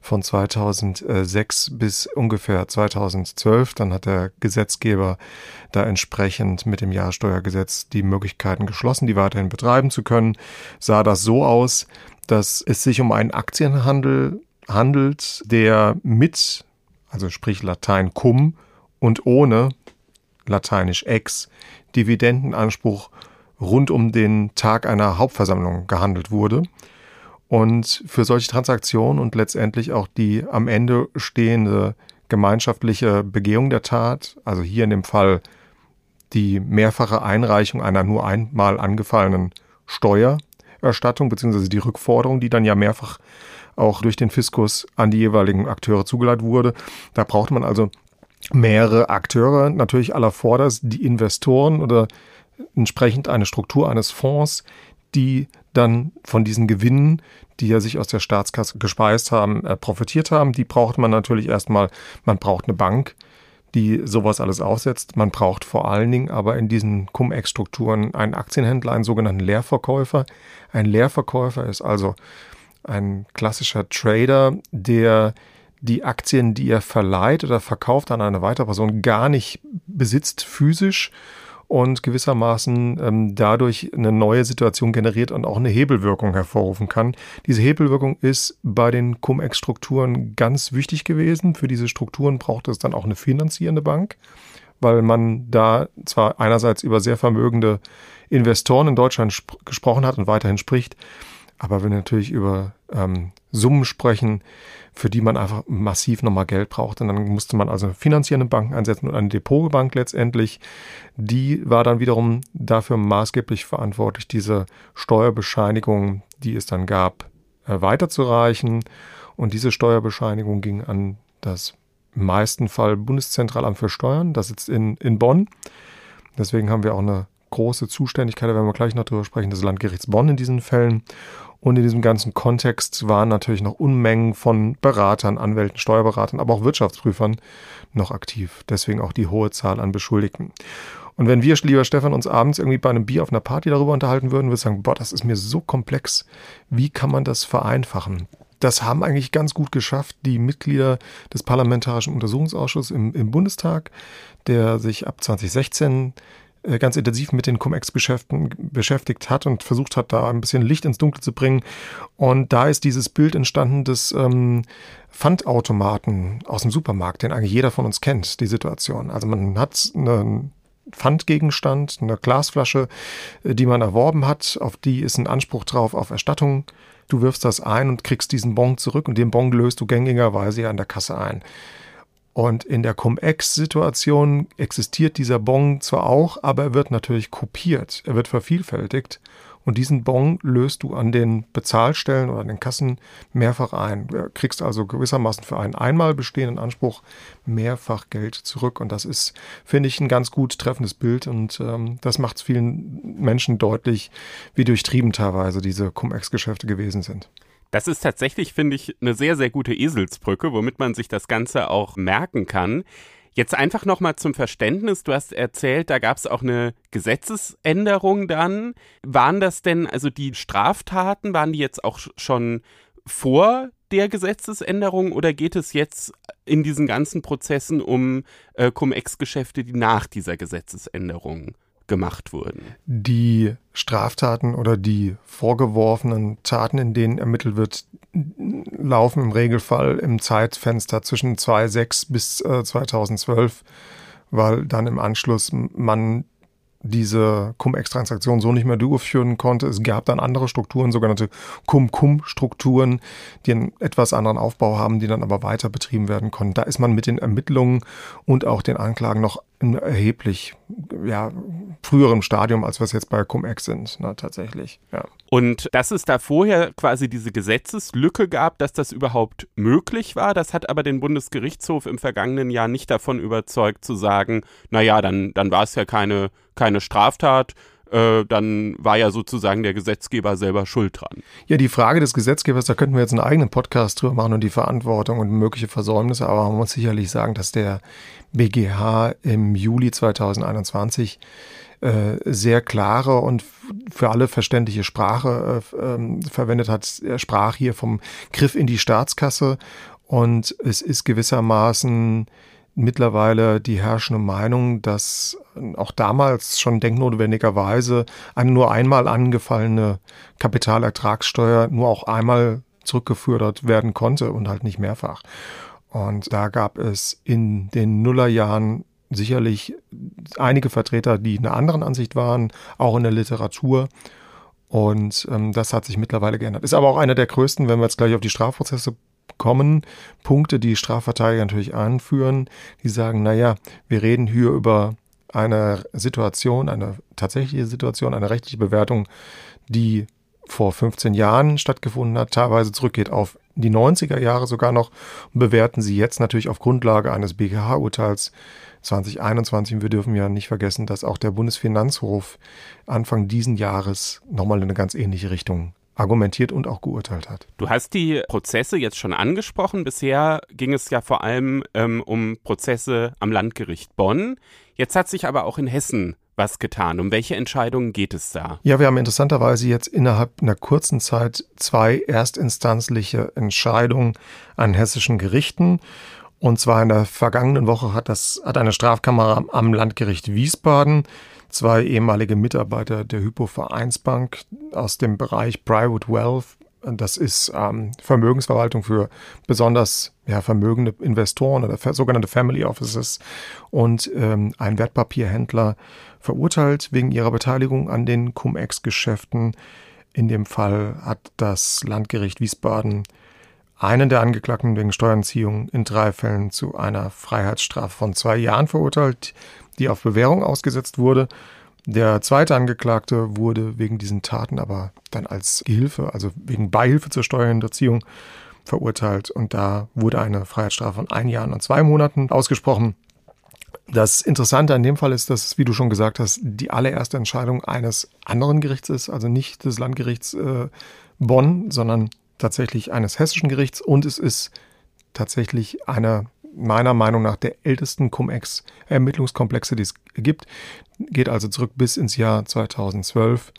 von 2006 bis ungefähr 2012, dann hat der Gesetzgeber da entsprechend mit dem Jahressteuergesetz die Möglichkeiten geschlossen, die weiterhin betreiben zu können, sah das so aus, dass es sich um einen Aktienhandel handelt, der mit, also sprich Latein cum und ohne lateinisch ex, Dividendenanspruch rund um den Tag einer Hauptversammlung gehandelt wurde. Und für solche Transaktionen und letztendlich auch die am Ende stehende gemeinschaftliche Begehung der Tat, also hier in dem Fall die mehrfache Einreichung einer nur einmal angefallenen Steuererstattung beziehungsweise die Rückforderung, die dann ja mehrfach auch durch den Fiskus an die jeweiligen Akteure zugeleitet wurde. Da braucht man also mehrere Akteure, natürlich aller vorders die Investoren oder entsprechend eine Struktur eines Fonds, die dann von diesen Gewinnen, die ja sich aus der Staatskasse gespeist haben, äh, profitiert haben. Die braucht man natürlich erstmal, man braucht eine Bank, die sowas alles aufsetzt. Man braucht vor allen Dingen aber in diesen Cum-Ex-Strukturen einen Aktienhändler, einen sogenannten Leerverkäufer. Ein Leerverkäufer ist also ein klassischer Trader, der die Aktien, die er verleiht oder verkauft an eine weitere Person, gar nicht besitzt physisch und gewissermaßen ähm, dadurch eine neue Situation generiert und auch eine Hebelwirkung hervorrufen kann. Diese Hebelwirkung ist bei den Cum-Ex-Strukturen ganz wichtig gewesen. Für diese Strukturen braucht es dann auch eine finanzierende Bank, weil man da zwar einerseits über sehr vermögende Investoren in Deutschland gesprochen hat und weiterhin spricht, aber wenn natürlich über ähm, Summen sprechen, für die man einfach massiv nochmal Geld braucht. Und dann musste man also finanzierende Banken einsetzen und eine Depotbank letztendlich. Die war dann wiederum dafür maßgeblich verantwortlich, diese Steuerbescheinigung, die es dann gab, äh, weiterzureichen. Und diese Steuerbescheinigung ging an das im meisten Fall Bundeszentralamt für Steuern. Das sitzt in, in Bonn. Deswegen haben wir auch eine große Zuständigkeit, da werden wir gleich noch drüber sprechen, des Landgerichts Bonn in diesen Fällen. Und in diesem ganzen Kontext waren natürlich noch Unmengen von Beratern, Anwälten, Steuerberatern, aber auch Wirtschaftsprüfern noch aktiv. Deswegen auch die hohe Zahl an Beschuldigten. Und wenn wir, lieber Stefan, uns abends irgendwie bei einem Bier auf einer Party darüber unterhalten würden, würde ich sagen, boah, das ist mir so komplex. Wie kann man das vereinfachen? Das haben eigentlich ganz gut geschafft die Mitglieder des Parlamentarischen Untersuchungsausschusses im, im Bundestag, der sich ab 2016 äh, ganz intensiv mit den Cum-Ex-Geschäften beschäftigt hat und versucht hat, da ein bisschen Licht ins Dunkel zu bringen. Und da ist dieses Bild entstanden des ähm, Pfandautomaten aus dem Supermarkt, den eigentlich jeder von uns kennt, die Situation. Also man hat einen Pfandgegenstand, eine Glasflasche, äh, die man erworben hat, auf die ist ein Anspruch drauf auf Erstattung. Du wirfst das ein und kriegst diesen Bon zurück und den Bon löst du gängigerweise ja an der Kasse ein. Und in der Cum-Ex-Situation existiert dieser Bon zwar auch, aber er wird natürlich kopiert, er wird vervielfältigt. Und diesen Bon löst du an den Bezahlstellen oder an den Kassen mehrfach ein. Du kriegst also gewissermaßen für einen einmal bestehenden Anspruch mehrfach Geld zurück. Und das ist, finde ich, ein ganz gut treffendes Bild. Und ähm, das macht vielen Menschen deutlich, wie durchtrieben teilweise diese Cum-Ex-Geschäfte gewesen sind. Das ist tatsächlich, finde ich, eine sehr, sehr gute Eselsbrücke, womit man sich das Ganze auch merken kann. Jetzt einfach nochmal zum Verständnis. Du hast erzählt, da gab es auch eine Gesetzesänderung dann. Waren das denn, also die Straftaten, waren die jetzt auch schon vor der Gesetzesänderung oder geht es jetzt in diesen ganzen Prozessen um äh, Cum-Ex-Geschäfte, die nach dieser Gesetzesänderung gemacht wurden. Die Straftaten oder die vorgeworfenen Taten, in denen ermittelt wird, laufen im Regelfall im Zeitfenster zwischen 2006 bis äh, 2012, weil dann im Anschluss man diese Cum-Ex-Transaktion so nicht mehr durchführen konnte. Es gab dann andere Strukturen, sogenannte Cum-Cum-Strukturen, die einen etwas anderen Aufbau haben, die dann aber weiter betrieben werden konnten. Da ist man mit den Ermittlungen und auch den Anklagen noch in erheblich ja, früherem Stadium, als wir es jetzt bei Cum-Ex sind, na, tatsächlich. Ja. Und dass es da vorher quasi diese Gesetzeslücke gab, dass das überhaupt möglich war, das hat aber den Bundesgerichtshof im vergangenen Jahr nicht davon überzeugt zu sagen, naja, dann, dann war es ja keine, keine Straftat, äh, dann war ja sozusagen der Gesetzgeber selber schuld dran. Ja, die Frage des Gesetzgebers, da könnten wir jetzt einen eigenen Podcast drüber machen und die Verantwortung und mögliche Versäumnisse, aber man muss sicherlich sagen, dass der BGH im Juli 2021 äh, sehr klare und für alle verständliche Sprache äh, äh, verwendet hat. Er sprach hier vom Griff in die Staatskasse und es ist gewissermaßen mittlerweile die herrschende Meinung, dass auch damals schon denknotwendigerweise eine nur einmal angefallene Kapitalertragssteuer nur auch einmal zurückgeführt werden konnte und halt nicht mehrfach. Und da gab es in den Nullerjahren sicherlich einige Vertreter, die einer anderen Ansicht waren, auch in der Literatur. Und ähm, das hat sich mittlerweile geändert. Ist aber auch einer der größten, wenn wir jetzt gleich auf die Strafprozesse kommen Punkte, die Strafverteidiger natürlich anführen, die sagen, naja, wir reden hier über eine Situation, eine tatsächliche Situation, eine rechtliche Bewertung, die vor 15 Jahren stattgefunden hat, teilweise zurückgeht auf die 90er Jahre sogar noch und bewerten sie jetzt natürlich auf Grundlage eines BGH-Urteils 2021. Wir dürfen ja nicht vergessen, dass auch der Bundesfinanzhof Anfang diesen Jahres nochmal in eine ganz ähnliche Richtung argumentiert und auch geurteilt hat. Du hast die Prozesse jetzt schon angesprochen. Bisher ging es ja vor allem ähm, um Prozesse am Landgericht Bonn. Jetzt hat sich aber auch in Hessen was getan. Um welche Entscheidungen geht es da? Ja, wir haben interessanterweise jetzt innerhalb einer kurzen Zeit zwei erstinstanzliche Entscheidungen an hessischen Gerichten. Und zwar in der vergangenen Woche hat das, hat eine Strafkammer am Landgericht Wiesbaden zwei ehemalige Mitarbeiter der Hypo Vereinsbank aus dem Bereich Private Wealth. Das ist ähm, Vermögensverwaltung für besonders ja, vermögende Investoren oder sogenannte Family Offices. Und ähm, ein Wertpapierhändler verurteilt wegen ihrer Beteiligung an den Cum-Ex-Geschäften. In dem Fall hat das Landgericht Wiesbaden einen der Angeklagten wegen Steuerentziehung in drei Fällen zu einer Freiheitsstrafe von zwei Jahren verurteilt, die auf Bewährung ausgesetzt wurde. Der zweite Angeklagte wurde wegen diesen Taten aber dann als Gehilfe, also wegen Beihilfe zur Steuerhinterziehung, verurteilt und da wurde eine Freiheitsstrafe von ein Jahren und zwei Monaten ausgesprochen. Das Interessante an dem Fall ist, dass, wie du schon gesagt hast, die allererste Entscheidung eines anderen Gerichts ist, also nicht des Landgerichts äh, Bonn, sondern tatsächlich eines hessischen Gerichts und es ist tatsächlich einer meiner Meinung nach der ältesten Cum-Ex-Ermittlungskomplexe, die es gibt. Geht also zurück bis ins Jahr 2012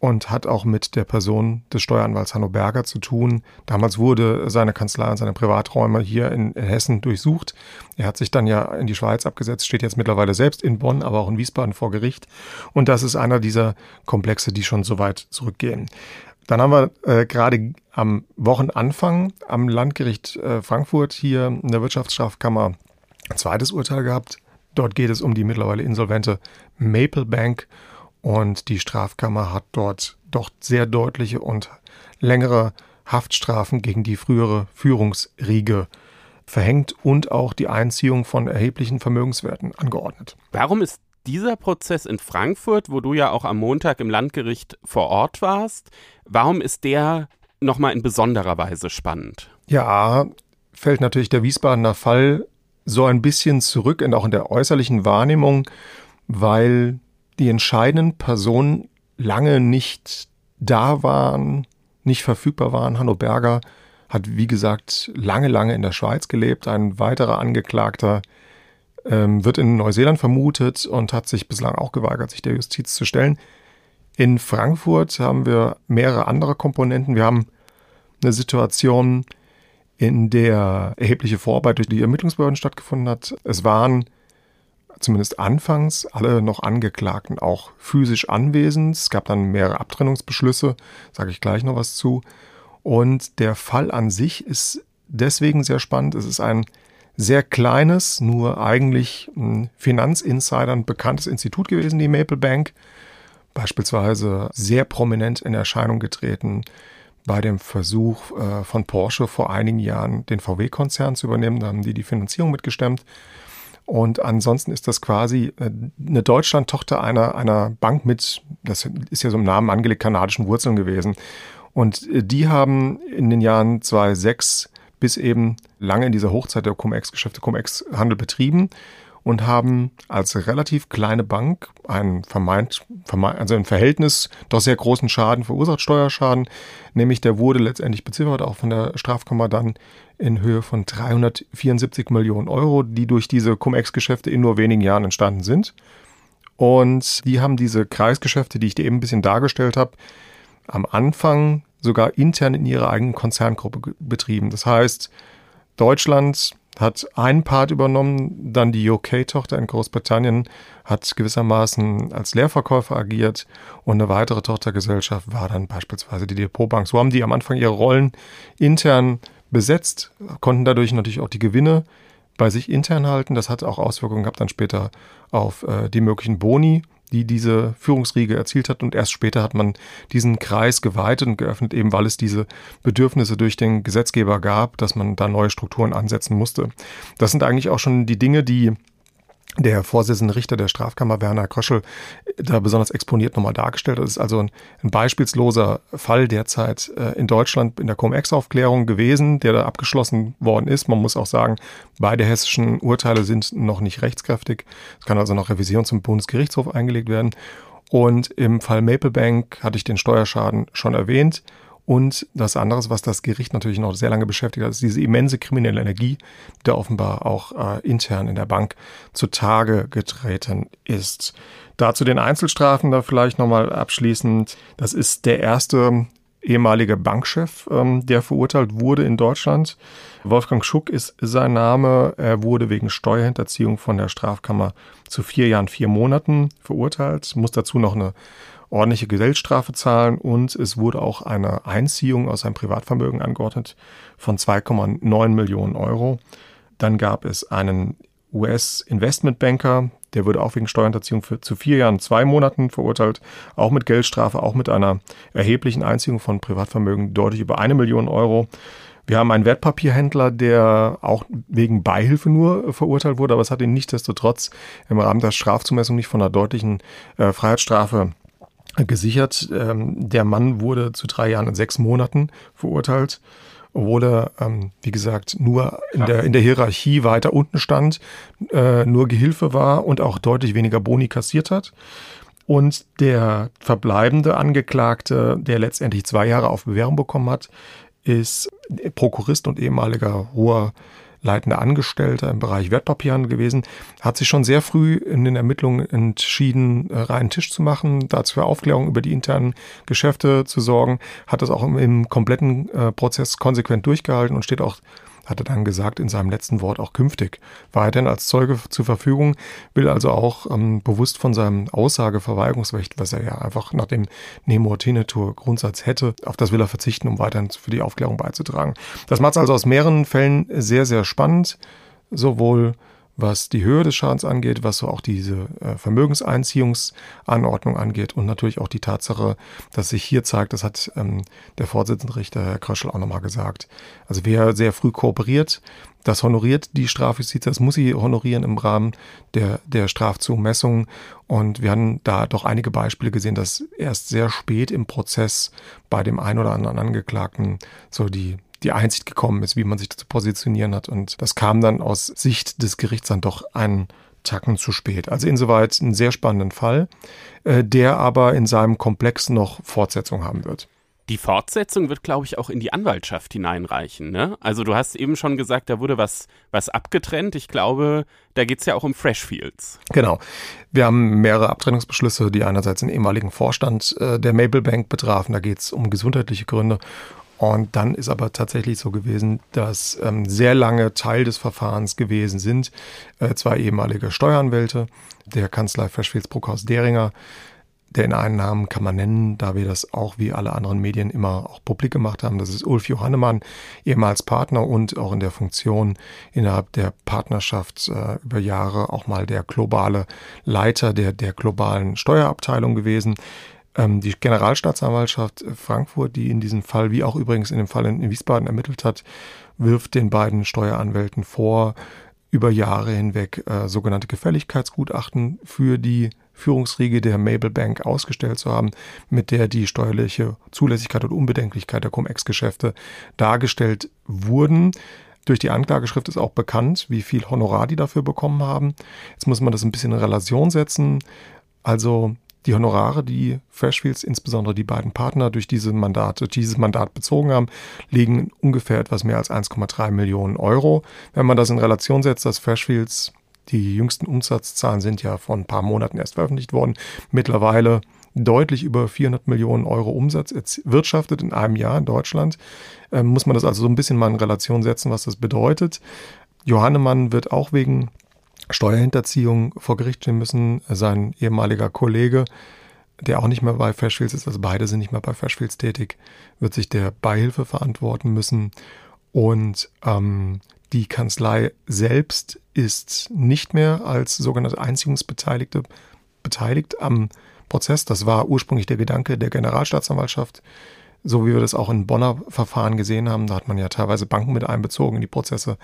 und hat auch mit der Person des Steueranwalts Hanno Berger zu tun. Damals wurde seine Kanzlei und seine Privaträume hier in Hessen durchsucht. Er hat sich dann ja in die Schweiz abgesetzt, steht jetzt mittlerweile selbst in Bonn, aber auch in Wiesbaden vor Gericht. Und das ist einer dieser Komplexe, die schon so weit zurückgehen. Dann haben wir äh, gerade am Wochenanfang am Landgericht äh, Frankfurt hier in der Wirtschaftsstrafkammer ein zweites Urteil gehabt. Dort geht es um die mittlerweile insolvente Maple Bank und die Strafkammer hat dort doch sehr deutliche und längere Haftstrafen gegen die frühere Führungsriege verhängt und auch die Einziehung von erheblichen Vermögenswerten angeordnet. Warum ist dieser Prozess in Frankfurt, wo du ja auch am Montag im Landgericht vor Ort warst, warum ist der nochmal in besonderer Weise spannend? Ja, fällt natürlich der Wiesbadener Fall so ein bisschen zurück und auch in der äußerlichen Wahrnehmung, weil die entscheidenden Personen lange nicht da waren, nicht verfügbar waren. Hanno Berger hat, wie gesagt, lange, lange in der Schweiz gelebt. Ein weiterer Angeklagter ähm, wird in Neuseeland vermutet und hat sich bislang auch geweigert, sich der Justiz zu stellen. In Frankfurt haben wir mehrere andere Komponenten. Wir haben eine Situation, in der erhebliche Vorarbeit durch die Ermittlungsbehörden stattgefunden hat. Es waren zumindest anfangs alle noch Angeklagten auch physisch anwesend. Es gab dann mehrere Abtrennungsbeschlüsse, sage ich gleich noch was zu. Und der Fall an sich ist deswegen sehr spannend. Es ist ein sehr kleines, nur eigentlich Finanzinsidern bekanntes Institut gewesen, die Maple Bank. Beispielsweise sehr prominent in Erscheinung getreten bei dem Versuch äh, von Porsche vor einigen Jahren den VW-Konzern zu übernehmen. Da haben die die Finanzierung mitgestemmt. Und ansonsten ist das quasi äh, eine Deutschland-Tochter einer, einer Bank mit, das ist ja so im Namen angelegt, kanadischen Wurzeln gewesen. Und äh, die haben in den Jahren 2006 bis eben lange in dieser Hochzeit der Cum-Ex-Geschäfte Cum-Ex-Handel betrieben und haben als relativ kleine Bank einen vermeint, vermeint, also im Verhältnis doch sehr großen Schaden verursacht, Steuerschaden, nämlich der wurde letztendlich beziffert, auch von der Strafkammer dann in Höhe von 374 Millionen Euro, die durch diese Cum-Ex-Geschäfte in nur wenigen Jahren entstanden sind. Und die haben diese Kreisgeschäfte, die ich dir eben ein bisschen dargestellt habe, am Anfang sogar intern in ihrer eigenen Konzerngruppe betrieben. Das heißt, Deutschland hat einen Part übernommen, dann die UK-Tochter in Großbritannien hat gewissermaßen als Leerverkäufer agiert und eine weitere Tochtergesellschaft war dann beispielsweise die Depotbank. So haben die am Anfang ihre Rollen intern besetzt, konnten dadurch natürlich auch die Gewinne bei sich intern halten. Das hat auch Auswirkungen gehabt dann später auf äh, die möglichen Boni, die diese Führungsriege erzielt hat. Und erst später hat man diesen Kreis geweitet und geöffnet, eben weil es diese Bedürfnisse durch den Gesetzgeber gab, dass man da neue Strukturen ansetzen musste. Das sind eigentlich auch schon die Dinge, die der Vorsitzende Richter der Strafkammer, Werner Kröschel, da besonders exponiert nochmal dargestellt. Das ist also ein, ein beispielsloser Fall derzeit äh, in Deutschland in der Cum-Ex-Aufklärung gewesen, der da abgeschlossen worden ist. Man muss auch sagen, beide hessischen Urteile sind noch nicht rechtskräftig. Es kann also noch Revision zum Bundesgerichtshof eingelegt werden. Und im Fall Maple Bank hatte ich den Steuerschaden schon erwähnt. Und das andere, was das Gericht natürlich noch sehr lange beschäftigt hat, ist diese immense kriminelle Energie, die offenbar auch äh, intern in der Bank zutage getreten ist. Dazu den Einzelstrafen da vielleicht nochmal abschließend. Das ist der erste ehemalige Bankchef, ähm, der verurteilt wurde in Deutschland. Wolfgang Schuck ist sein Name. Er wurde wegen Steuerhinterziehung von der Strafkammer zu vier Jahren, vier Monaten verurteilt, muss dazu noch eine ordentliche Geldstrafe zahlen und es wurde auch eine Einziehung aus seinem Privatvermögen angeordnet von 2,9 Millionen Euro. Dann gab es einen US-Investmentbanker, der wurde auch wegen Steuerhinterziehung für, zu vier Jahren, zwei Monaten verurteilt, auch mit Geldstrafe, auch mit einer erheblichen Einziehung von Privatvermögen deutlich über eine Million Euro. Wir haben einen Wertpapierhändler, der auch wegen Beihilfe nur verurteilt wurde, aber es hat ihn nichtsdestotrotz im Rahmen der Strafzumessung nicht von einer deutlichen äh, Freiheitsstrafe gesichert. Ähm, der Mann wurde zu drei Jahren und sechs Monaten verurteilt, obwohl er, ähm, wie gesagt, nur in der, in der Hierarchie weiter unten stand, äh, nur Gehilfe war und auch deutlich weniger Boni kassiert hat. Und der verbleibende Angeklagte, der letztendlich zwei Jahre auf Bewährung bekommen hat, ist Prokurist und ehemaliger hoher leitender Angestellter im Bereich Wertpapierhandel gewesen, hat sich schon sehr früh in den Ermittlungen entschieden, äh, reinen Tisch zu machen, dazu für Aufklärung über die internen Geschäfte zu sorgen, hat das auch im, im kompletten äh, Prozess konsequent durchgehalten und steht auch hat er dann gesagt in seinem letzten Wort auch künftig weiterhin als Zeuge zur Verfügung, will also auch ähm, bewusst von seinem Aussageverweigerungsrecht, was er ja einfach nach dem Nemo Tenetur Grundsatz hätte, auf das will er verzichten, um weiterhin für die Aufklärung beizutragen. Das macht es also aus mehreren Fällen sehr, sehr spannend, sowohl was die Höhe des Schadens angeht, was so auch diese äh, Vermögenseinziehungsanordnung angeht und natürlich auch die Tatsache, dass sich hier zeigt, das hat ähm, der Vorsitzende Richter Herr Kröschel auch nochmal gesagt. Also wer sehr früh kooperiert, das honoriert die Strafjustiz, das muss sie honorieren im Rahmen der, der Strafzumessung. Und wir haben da doch einige Beispiele gesehen, dass erst sehr spät im Prozess bei dem einen oder anderen Angeklagten so die die Einsicht gekommen ist, wie man sich zu positionieren hat. Und das kam dann aus Sicht des Gerichts dann doch einen Tacken zu spät. Also insoweit einen sehr spannenden Fall, äh, der aber in seinem Komplex noch Fortsetzung haben wird. Die Fortsetzung wird, glaube ich, auch in die Anwaltschaft hineinreichen. Ne? Also du hast eben schon gesagt, da wurde was, was abgetrennt. Ich glaube, da geht es ja auch um Freshfields. Genau. Wir haben mehrere Abtrennungsbeschlüsse, die einerseits den ehemaligen Vorstand äh, der Maple Bank betrafen. Da geht es um gesundheitliche Gründe und dann ist aber tatsächlich so gewesen, dass ähm, sehr lange Teil des Verfahrens gewesen sind äh, zwei ehemalige Steueranwälte der Kanzlei Verschwils Bruckhaus Deringer. Den einen Namen kann man nennen, da wir das auch wie alle anderen Medien immer auch publik gemacht haben. Das ist Ulf Johannemann, ehemals Partner und auch in der Funktion innerhalb der Partnerschaft äh, über Jahre auch mal der globale Leiter der, der globalen Steuerabteilung gewesen. Ähm, die Generalstaatsanwaltschaft Frankfurt, die in diesem Fall, wie auch übrigens in dem Fall in Wiesbaden ermittelt hat, wirft den beiden Steueranwälten vor, über Jahre hinweg äh, sogenannte Gefälligkeitsgutachten für die Führungsriege der Mabel Bank ausgestellt zu haben, mit der die steuerliche Zulässigkeit und Unbedenklichkeit der Cum-Ex-Geschäfte dargestellt wurden. Durch die Anklageschrift ist auch bekannt, wie viel Honorar die dafür bekommen haben. Jetzt muss man das ein bisschen in Relation setzen. Also die Honorare, die Freshfields, insbesondere die beiden Partner, durch diese Mandate, dieses Mandat bezogen haben, liegen ungefähr etwas mehr als 1,3 Millionen Euro. Wenn man das in Relation setzt, dass Freshfields, die jüngsten Umsatzzahlen sind ja vor ein paar Monaten erst veröffentlicht worden, mittlerweile deutlich über 400 Millionen Euro Umsatz wirtschaftet in einem Jahr in Deutschland, äh, muss man das also so ein bisschen mal in Relation setzen, was das bedeutet. Johannemann wird auch wegen Steuerhinterziehung vor Gericht stehen müssen. Sein ehemaliger Kollege, der auch nicht mehr bei Freshfields ist, also beide sind nicht mehr bei Freshfields tätig, wird sich der Beihilfe verantworten müssen. Und ähm, die Kanzlei selbst ist nicht mehr als sogenannte Einziehungsbeteiligte beteiligt am Prozess. Das war ursprünglich der Gedanke der Generalstaatsanwaltschaft, so wie wir das auch in Bonner Verfahren gesehen haben. Da hat man ja teilweise Banken mit einbezogen in die Prozesse.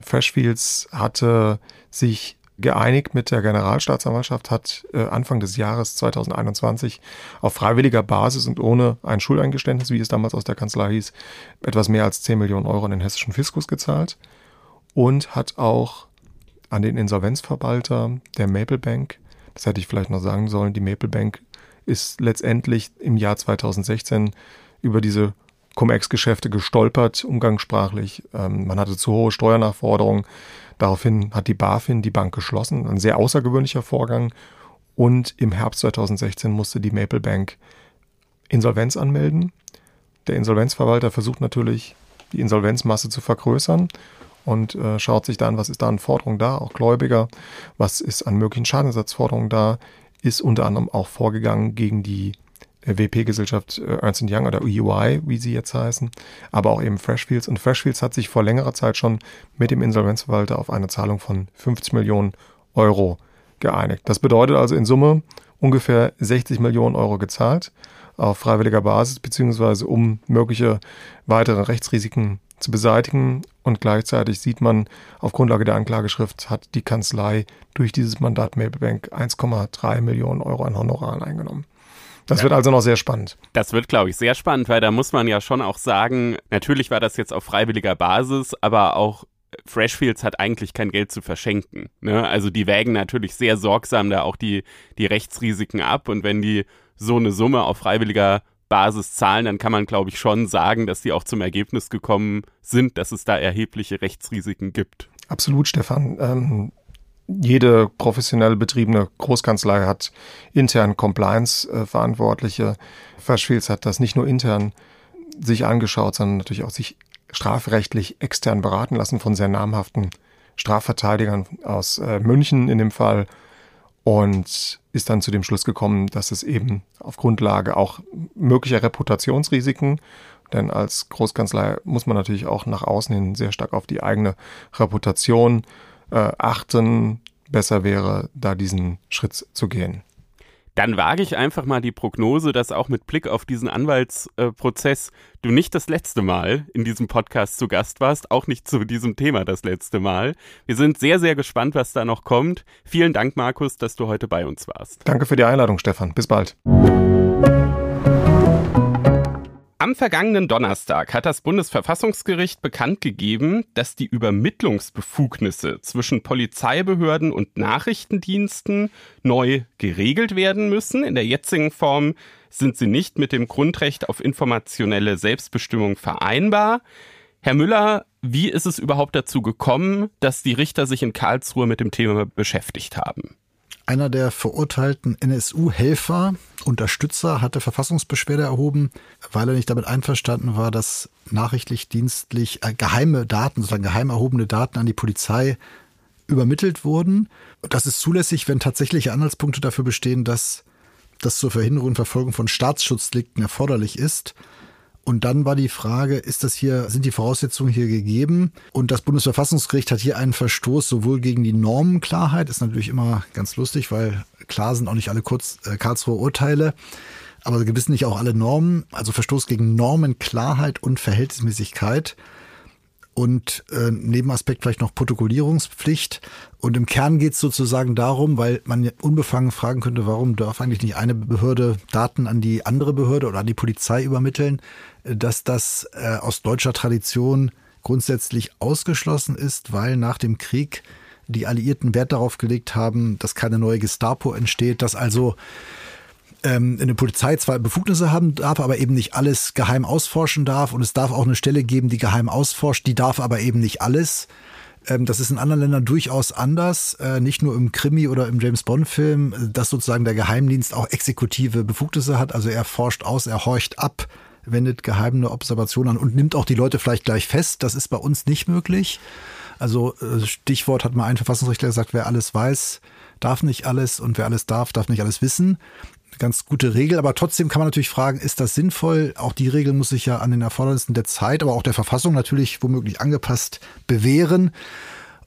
Freshfields hatte sich geeinigt mit der Generalstaatsanwaltschaft, hat äh, Anfang des Jahres 2021 auf freiwilliger Basis und ohne ein Schuldeingeständnis, wie es damals aus der Kanzlei hieß, etwas mehr als 10 Millionen Euro an den hessischen Fiskus gezahlt und hat auch an den Insolvenzverwalter der Maple Bank, das hätte ich vielleicht noch sagen sollen, die Maple Bank ist letztendlich im Jahr 2016 über diese Cum-Ex-Geschäfte gestolpert, umgangssprachlich. Ähm, man hatte zu hohe Steuernachforderungen. Daraufhin hat die BaFin die Bank geschlossen. Ein sehr außergewöhnlicher Vorgang. Und im Herbst 2016 musste die Maple Bank Insolvenz anmelden. Der Insolvenzverwalter versucht natürlich, die Insolvenzmasse zu vergrößern und äh, schaut sich dann, was ist da an Forderungen da, auch Gläubiger, was ist an möglichen Schadensersatzforderungen da, ist unter anderem auch vorgegangen gegen die WP-Gesellschaft äh, Ernst Young oder EY, wie sie jetzt heißen, aber auch eben Freshfields. Und Freshfields hat sich vor längerer Zeit schon mit dem Insolvenzverwalter auf eine Zahlung von 50 Millionen Euro geeinigt. Das bedeutet also in Summe ungefähr 60 Millionen Euro gezahlt auf freiwilliger Basis, beziehungsweise um mögliche weitere Rechtsrisiken zu beseitigen. Und gleichzeitig sieht man, auf Grundlage der Anklageschrift hat die Kanzlei durch dieses Mandat Maplebank 1,3 Millionen Euro an Honoraren eingenommen. Das ja. wird also noch sehr spannend. Das wird, glaube ich, sehr spannend, weil da muss man ja schon auch sagen, natürlich war das jetzt auf freiwilliger Basis, aber auch Freshfields hat eigentlich kein Geld zu verschenken. Ne? Also die wägen natürlich sehr sorgsam da auch die, die Rechtsrisiken ab und wenn die so eine Summe auf freiwilliger Basis zahlen, dann kann man, glaube ich, schon sagen, dass die auch zum Ergebnis gekommen sind, dass es da erhebliche Rechtsrisiken gibt. Absolut, Stefan. Ähm, jede professionell betriebene Großkanzlei hat intern Compliance-Verantwortliche. Verschwils hat das nicht nur intern sich angeschaut, sondern natürlich auch sich strafrechtlich extern beraten lassen von sehr namhaften Strafverteidigern aus äh, München in dem Fall und ist dann zu dem Schluss gekommen, dass es eben auf Grundlage auch möglicher Reputationsrisiken, denn als Großkanzlei muss man natürlich auch nach außen hin sehr stark auf die eigene Reputation äh, achten. Besser wäre, da diesen Schritt zu gehen. Dann wage ich einfach mal die Prognose, dass auch mit Blick auf diesen Anwaltsprozess äh, du nicht das letzte Mal in diesem Podcast zu Gast warst, auch nicht zu diesem Thema das letzte Mal. Wir sind sehr, sehr gespannt, was da noch kommt. Vielen Dank, Markus, dass du heute bei uns warst. Danke für die Einladung, Stefan. Bis bald. Am vergangenen Donnerstag hat das Bundesverfassungsgericht bekannt gegeben, dass die Übermittlungsbefugnisse zwischen Polizeibehörden und Nachrichtendiensten neu geregelt werden müssen. In der jetzigen Form sind sie nicht mit dem Grundrecht auf informationelle Selbstbestimmung vereinbar. Herr Müller, wie ist es überhaupt dazu gekommen, dass die Richter sich in Karlsruhe mit dem Thema beschäftigt haben? Einer der verurteilten NSU-Helfer, Unterstützer, hatte Verfassungsbeschwerde erhoben, weil er nicht damit einverstanden war, dass nachrichtlich dienstlich äh, geheime Daten, sozusagen geheim erhobene Daten an die Polizei übermittelt wurden. Das ist zulässig, wenn tatsächliche Anhaltspunkte dafür bestehen, dass das zur Verhinderung und Verfolgung von Staatsschutzdelikten erforderlich ist. Und dann war die Frage, ist das hier, sind die Voraussetzungen hier gegeben? Und das Bundesverfassungsgericht hat hier einen Verstoß sowohl gegen die Normenklarheit, ist natürlich immer ganz lustig, weil klar sind auch nicht alle kurz äh, Karlsruher Urteile, aber gewiss nicht auch alle Normen, also Verstoß gegen Normenklarheit und Verhältnismäßigkeit und äh, Nebenaspekt vielleicht noch Protokollierungspflicht. Und im Kern geht es sozusagen darum, weil man unbefangen fragen könnte, warum darf eigentlich nicht eine Behörde Daten an die andere Behörde oder an die Polizei übermitteln, dass das äh, aus deutscher Tradition grundsätzlich ausgeschlossen ist, weil nach dem Krieg die Alliierten Wert darauf gelegt haben, dass keine neue Gestapo entsteht, dass also ähm, eine Polizei zwar Befugnisse haben darf, aber eben nicht alles geheim ausforschen darf. Und es darf auch eine Stelle geben, die geheim ausforscht, die darf aber eben nicht alles. Ähm, das ist in anderen Ländern durchaus anders, äh, nicht nur im Krimi oder im James Bond-Film, dass sozusagen der Geheimdienst auch exekutive Befugnisse hat. Also er forscht aus, er horcht ab, wendet geheime Observationen an und nimmt auch die Leute vielleicht gleich fest. Das ist bei uns nicht möglich. Also äh, Stichwort hat mal ein Verfassungsrechtler gesagt, wer alles weiß, darf nicht alles und wer alles darf, darf nicht alles wissen ganz gute Regel, aber trotzdem kann man natürlich fragen, ist das sinnvoll? Auch die Regel muss sich ja an den Erfordernissen der Zeit, aber auch der Verfassung natürlich womöglich angepasst bewähren.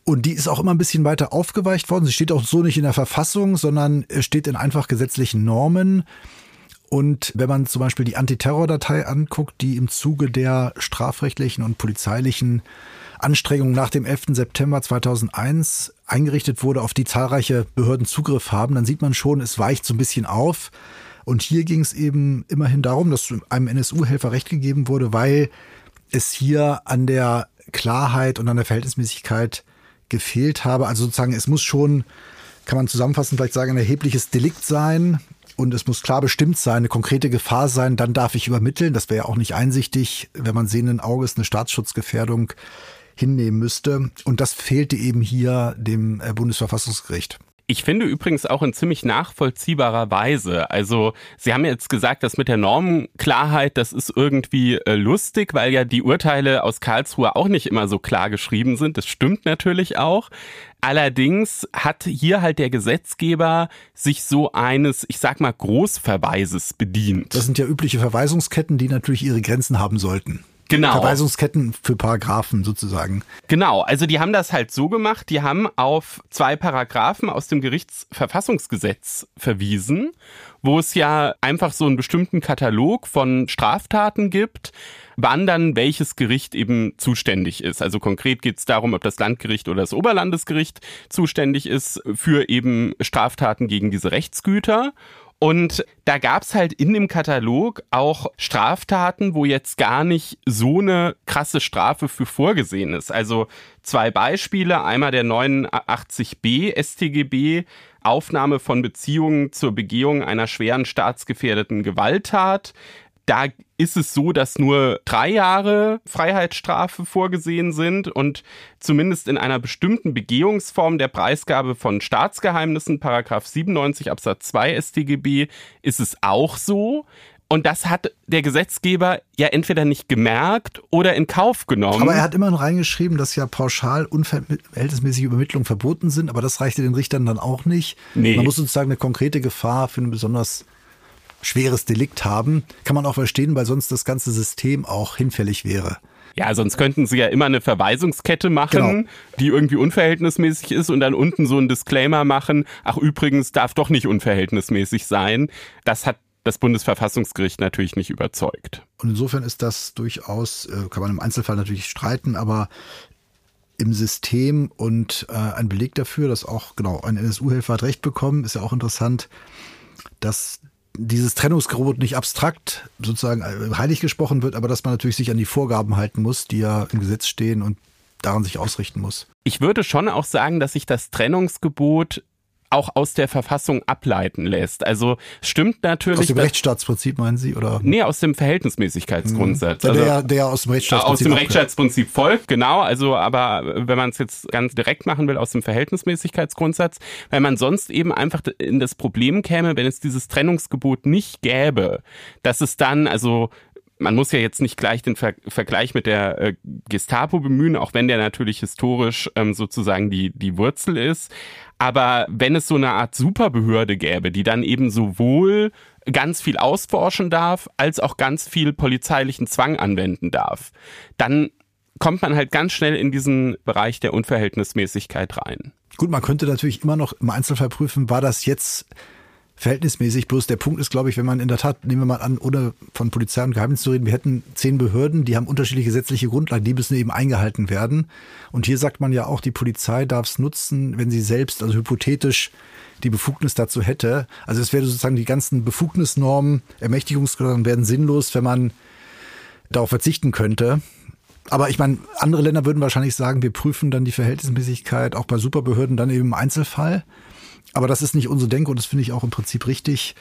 Und die ist auch immer ein bisschen weiter aufgeweicht worden. Sie steht auch so nicht in der Verfassung, sondern steht in einfach gesetzlichen Normen. Und wenn man zum Beispiel die Antiterror-Datei anguckt, die im Zuge der strafrechtlichen und polizeilichen Anstrengungen nach dem 11. September 2001 eingerichtet wurde, auf die zahlreiche Behörden Zugriff haben, dann sieht man schon, es weicht so ein bisschen auf. Und hier ging es eben immerhin darum, dass einem NSU-Helfer Recht gegeben wurde, weil es hier an der Klarheit und an der Verhältnismäßigkeit gefehlt habe. Also sozusagen, es muss schon, kann man zusammenfassend vielleicht sagen, ein erhebliches Delikt sein, und es muss klar bestimmt sein, eine konkrete Gefahr sein, dann darf ich übermitteln. Das wäre ja auch nicht einsichtig, wenn man sehenden Auges eine Staatsschutzgefährdung hinnehmen müsste. Und das fehlte eben hier dem äh, Bundesverfassungsgericht. Ich finde übrigens auch in ziemlich nachvollziehbarer Weise. Also Sie haben jetzt gesagt, dass mit der Normenklarheit, das ist irgendwie äh, lustig, weil ja die Urteile aus Karlsruhe auch nicht immer so klar geschrieben sind. Das stimmt natürlich auch. Allerdings hat hier halt der Gesetzgeber sich so eines, ich sag mal, Großverweises bedient. Das sind ja übliche Verweisungsketten, die natürlich ihre Grenzen haben sollten. Genau. Verweisungsketten für Paragraphen sozusagen. Genau, also die haben das halt so gemacht, die haben auf zwei Paragraphen aus dem Gerichtsverfassungsgesetz verwiesen, wo es ja einfach so einen bestimmten Katalog von Straftaten gibt, wann dann welches Gericht eben zuständig ist. Also konkret geht es darum, ob das Landgericht oder das Oberlandesgericht zuständig ist für eben Straftaten gegen diese Rechtsgüter. Und da gab's halt in dem Katalog auch Straftaten, wo jetzt gar nicht so eine krasse Strafe für vorgesehen ist. Also zwei Beispiele, einmal der 89b StGB, Aufnahme von Beziehungen zur Begehung einer schweren staatsgefährdeten Gewalttat. Da ist es so, dass nur drei Jahre Freiheitsstrafe vorgesehen sind und zumindest in einer bestimmten Begehungsform der Preisgabe von Staatsgeheimnissen, Paragraph 97 Absatz 2 StGB, ist es auch so. Und das hat der Gesetzgeber ja entweder nicht gemerkt oder in Kauf genommen. Aber er hat immerhin reingeschrieben, dass ja pauschal unverhältnismäßige Übermittlungen verboten sind, aber das reichte den Richtern dann auch nicht. Nee. Man muss sozusagen eine konkrete Gefahr für eine besonders schweres Delikt haben, kann man auch verstehen, weil sonst das ganze System auch hinfällig wäre. Ja, sonst könnten sie ja immer eine Verweisungskette machen, genau. die irgendwie unverhältnismäßig ist und dann unten so einen Disclaimer machen, ach übrigens darf doch nicht unverhältnismäßig sein. Das hat das Bundesverfassungsgericht natürlich nicht überzeugt. Und insofern ist das durchaus, äh, kann man im Einzelfall natürlich streiten, aber im System und äh, ein Beleg dafür, dass auch, genau, ein NSU-Helfer hat Recht bekommen, ist ja auch interessant, dass dieses Trennungsgebot nicht abstrakt sozusagen äh, heilig gesprochen wird, aber dass man natürlich sich an die Vorgaben halten muss, die ja im Gesetz stehen und daran sich ausrichten muss. Ich würde schon auch sagen, dass sich das Trennungsgebot auch aus der Verfassung ableiten lässt. Also stimmt natürlich. Aus dem Rechtsstaatsprinzip meinen Sie? Oder? Nee, aus dem Verhältnismäßigkeitsgrundsatz. Der, also, der aus dem Rechtsstaatsprinzip. Aus dem Rechtsstaatsprinzip folgt, genau. Also, aber wenn man es jetzt ganz direkt machen will, aus dem Verhältnismäßigkeitsgrundsatz, weil man sonst eben einfach in das Problem käme, wenn es dieses Trennungsgebot nicht gäbe, dass es dann, also man muss ja jetzt nicht gleich den Ver Vergleich mit der äh, Gestapo bemühen, auch wenn der natürlich historisch ähm, sozusagen die, die Wurzel ist. Aber wenn es so eine Art Superbehörde gäbe, die dann eben sowohl ganz viel ausforschen darf, als auch ganz viel polizeilichen Zwang anwenden darf, dann kommt man halt ganz schnell in diesen Bereich der Unverhältnismäßigkeit rein. Gut, man könnte natürlich immer noch im Einzelfall prüfen, war das jetzt verhältnismäßig. Bloß der Punkt ist, glaube ich, wenn man in der Tat, nehmen wir mal an, ohne von Polizei und Geheimdienst zu reden, wir hätten zehn Behörden, die haben unterschiedliche gesetzliche Grundlagen, die müssen eben eingehalten werden. Und hier sagt man ja auch, die Polizei darf es nutzen, wenn sie selbst, also hypothetisch, die Befugnis dazu hätte. Also es wäre sozusagen die ganzen Befugnisnormen, Ermächtigungsnormen werden sinnlos, wenn man darauf verzichten könnte. Aber ich meine, andere Länder würden wahrscheinlich sagen, wir prüfen dann die Verhältnismäßigkeit auch bei Superbehörden dann eben im Einzelfall. Aber das ist nicht unsere Denke und das finde ich auch im Prinzip richtig,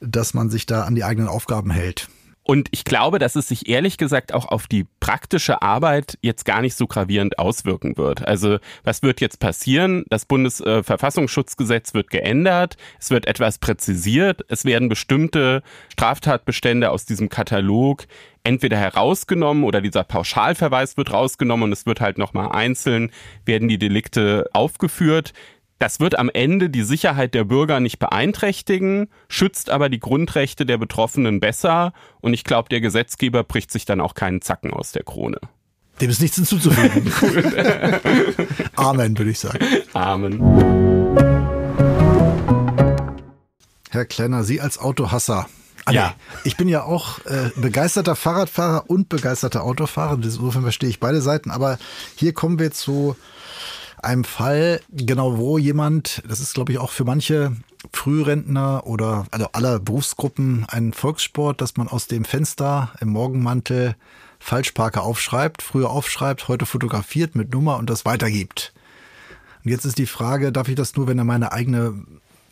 dass man sich da an die eigenen Aufgaben hält. Und ich glaube, dass es sich ehrlich gesagt auch auf die praktische Arbeit jetzt gar nicht so gravierend auswirken wird. Also was wird jetzt passieren? Das Bundesverfassungsschutzgesetz wird geändert, es wird etwas präzisiert, es werden bestimmte Straftatbestände aus diesem Katalog entweder herausgenommen oder dieser Pauschalverweis wird rausgenommen und es wird halt nochmal einzeln, werden die Delikte aufgeführt. Das wird am Ende die Sicherheit der Bürger nicht beeinträchtigen, schützt aber die Grundrechte der Betroffenen besser und ich glaube, der Gesetzgeber bricht sich dann auch keinen Zacken aus der Krone. Dem ist nichts hinzuzufügen. [LAUGHS] Amen, würde ich sagen. Amen. Herr Klenner, Sie als Autohasser. Ah, ja. Ich bin ja auch äh, begeisterter Fahrradfahrer und begeisterter Autofahrer. Insofern verstehe ich beide Seiten. Aber hier kommen wir zu einem Fall, genau wo jemand, das ist glaube ich auch für manche Frührentner oder also aller Berufsgruppen ein Volkssport, dass man aus dem Fenster im Morgenmantel Falschparker aufschreibt, früher aufschreibt, heute fotografiert mit Nummer und das weitergibt. Und jetzt ist die Frage, darf ich das nur, wenn er meine eigene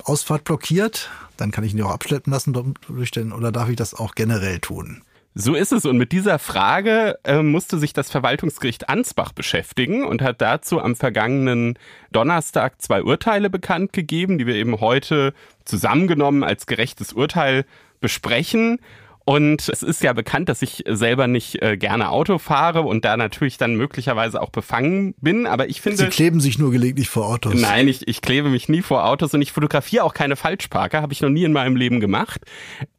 Ausfahrt blockiert, dann kann ich ihn ja auch abschleppen lassen durch den, oder darf ich das auch generell tun? So ist es. Und mit dieser Frage äh, musste sich das Verwaltungsgericht Ansbach beschäftigen und hat dazu am vergangenen Donnerstag zwei Urteile bekannt gegeben, die wir eben heute zusammengenommen als gerechtes Urteil besprechen. Und es ist ja bekannt, dass ich selber nicht äh, gerne Auto fahre und da natürlich dann möglicherweise auch befangen bin. Aber ich finde. Sie kleben sich nur gelegentlich vor Autos. Nein, ich, ich klebe mich nie vor Autos und ich fotografiere auch keine Falschparker. Habe ich noch nie in meinem Leben gemacht.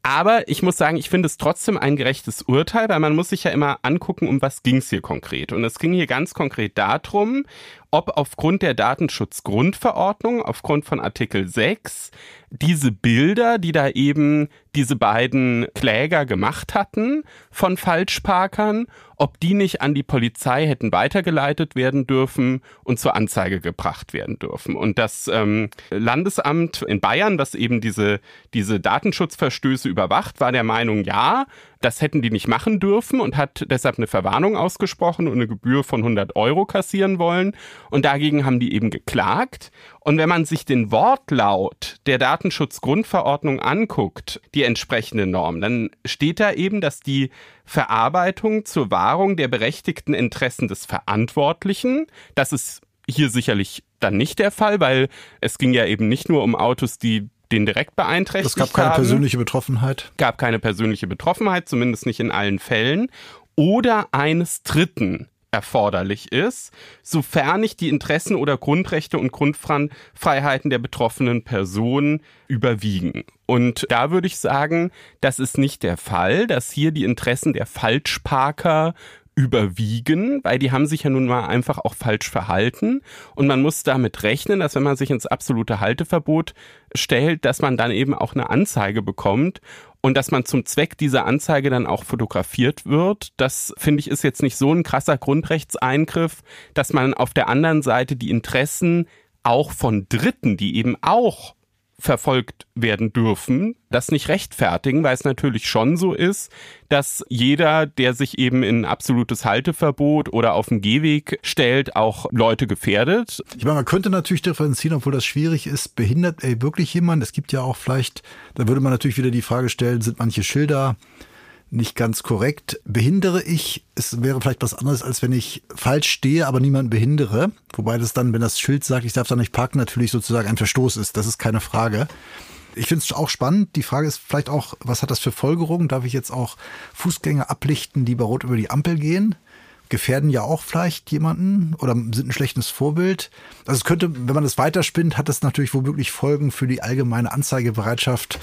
Aber ich muss sagen, ich finde es trotzdem ein gerechtes Urteil, weil man muss sich ja immer angucken, um was ging es hier konkret. Und es ging hier ganz konkret darum, ob aufgrund der Datenschutzgrundverordnung, aufgrund von Artikel 6, diese Bilder, die da eben diese beiden Kläger gemacht hatten von Falschparkern, ob die nicht an die Polizei hätten weitergeleitet werden dürfen und zur Anzeige gebracht werden dürfen. Und das ähm, Landesamt in Bayern, das eben diese, diese Datenschutzverstöße überwacht, war der Meinung, ja, das hätten die nicht machen dürfen und hat deshalb eine Verwarnung ausgesprochen und eine Gebühr von 100 Euro kassieren wollen. Und dagegen haben die eben geklagt. Und wenn man sich den Wortlaut der Datenschutzgrundverordnung anguckt, die entsprechende Norm, dann steht da eben, dass die Verarbeitung zur Wahrung der berechtigten Interessen des Verantwortlichen, das ist hier sicherlich dann nicht der Fall, weil es ging ja eben nicht nur um Autos, die den direkt beeinträchtigt haben. Es gab keine haben. persönliche Betroffenheit. Gab keine persönliche Betroffenheit, zumindest nicht in allen Fällen. Oder eines Dritten erforderlich ist, sofern nicht die Interessen oder Grundrechte und Grundfreiheiten der betroffenen Person überwiegen. Und da würde ich sagen, das ist nicht der Fall, dass hier die Interessen der Falschparker überwiegen, weil die haben sich ja nun mal einfach auch falsch verhalten. Und man muss damit rechnen, dass wenn man sich ins absolute Halteverbot stellt, dass man dann eben auch eine Anzeige bekommt und dass man zum Zweck dieser Anzeige dann auch fotografiert wird. Das finde ich ist jetzt nicht so ein krasser Grundrechtseingriff, dass man auf der anderen Seite die Interessen auch von Dritten, die eben auch verfolgt werden dürfen, das nicht rechtfertigen, weil es natürlich schon so ist, dass jeder, der sich eben in absolutes Halteverbot oder auf den Gehweg stellt, auch Leute gefährdet. Ich meine, man könnte natürlich differenzieren, obwohl das schwierig ist. Behindert ey, wirklich jemand? Es gibt ja auch vielleicht, da würde man natürlich wieder die Frage stellen, sind manche Schilder nicht ganz korrekt. Behindere ich, es wäre vielleicht was anderes, als wenn ich falsch stehe, aber niemanden behindere. Wobei das dann, wenn das Schild sagt, ich darf da nicht parken, natürlich sozusagen ein Verstoß ist. Das ist keine Frage. Ich finde es auch spannend. Die Frage ist vielleicht auch, was hat das für Folgerungen? Darf ich jetzt auch Fußgänger ablichten, die bei Rot über die Ampel gehen? Gefährden ja auch vielleicht jemanden oder sind ein schlechtes Vorbild. Also es könnte, wenn man das weiterspinnt, hat das natürlich womöglich Folgen für die allgemeine Anzeigebereitschaft,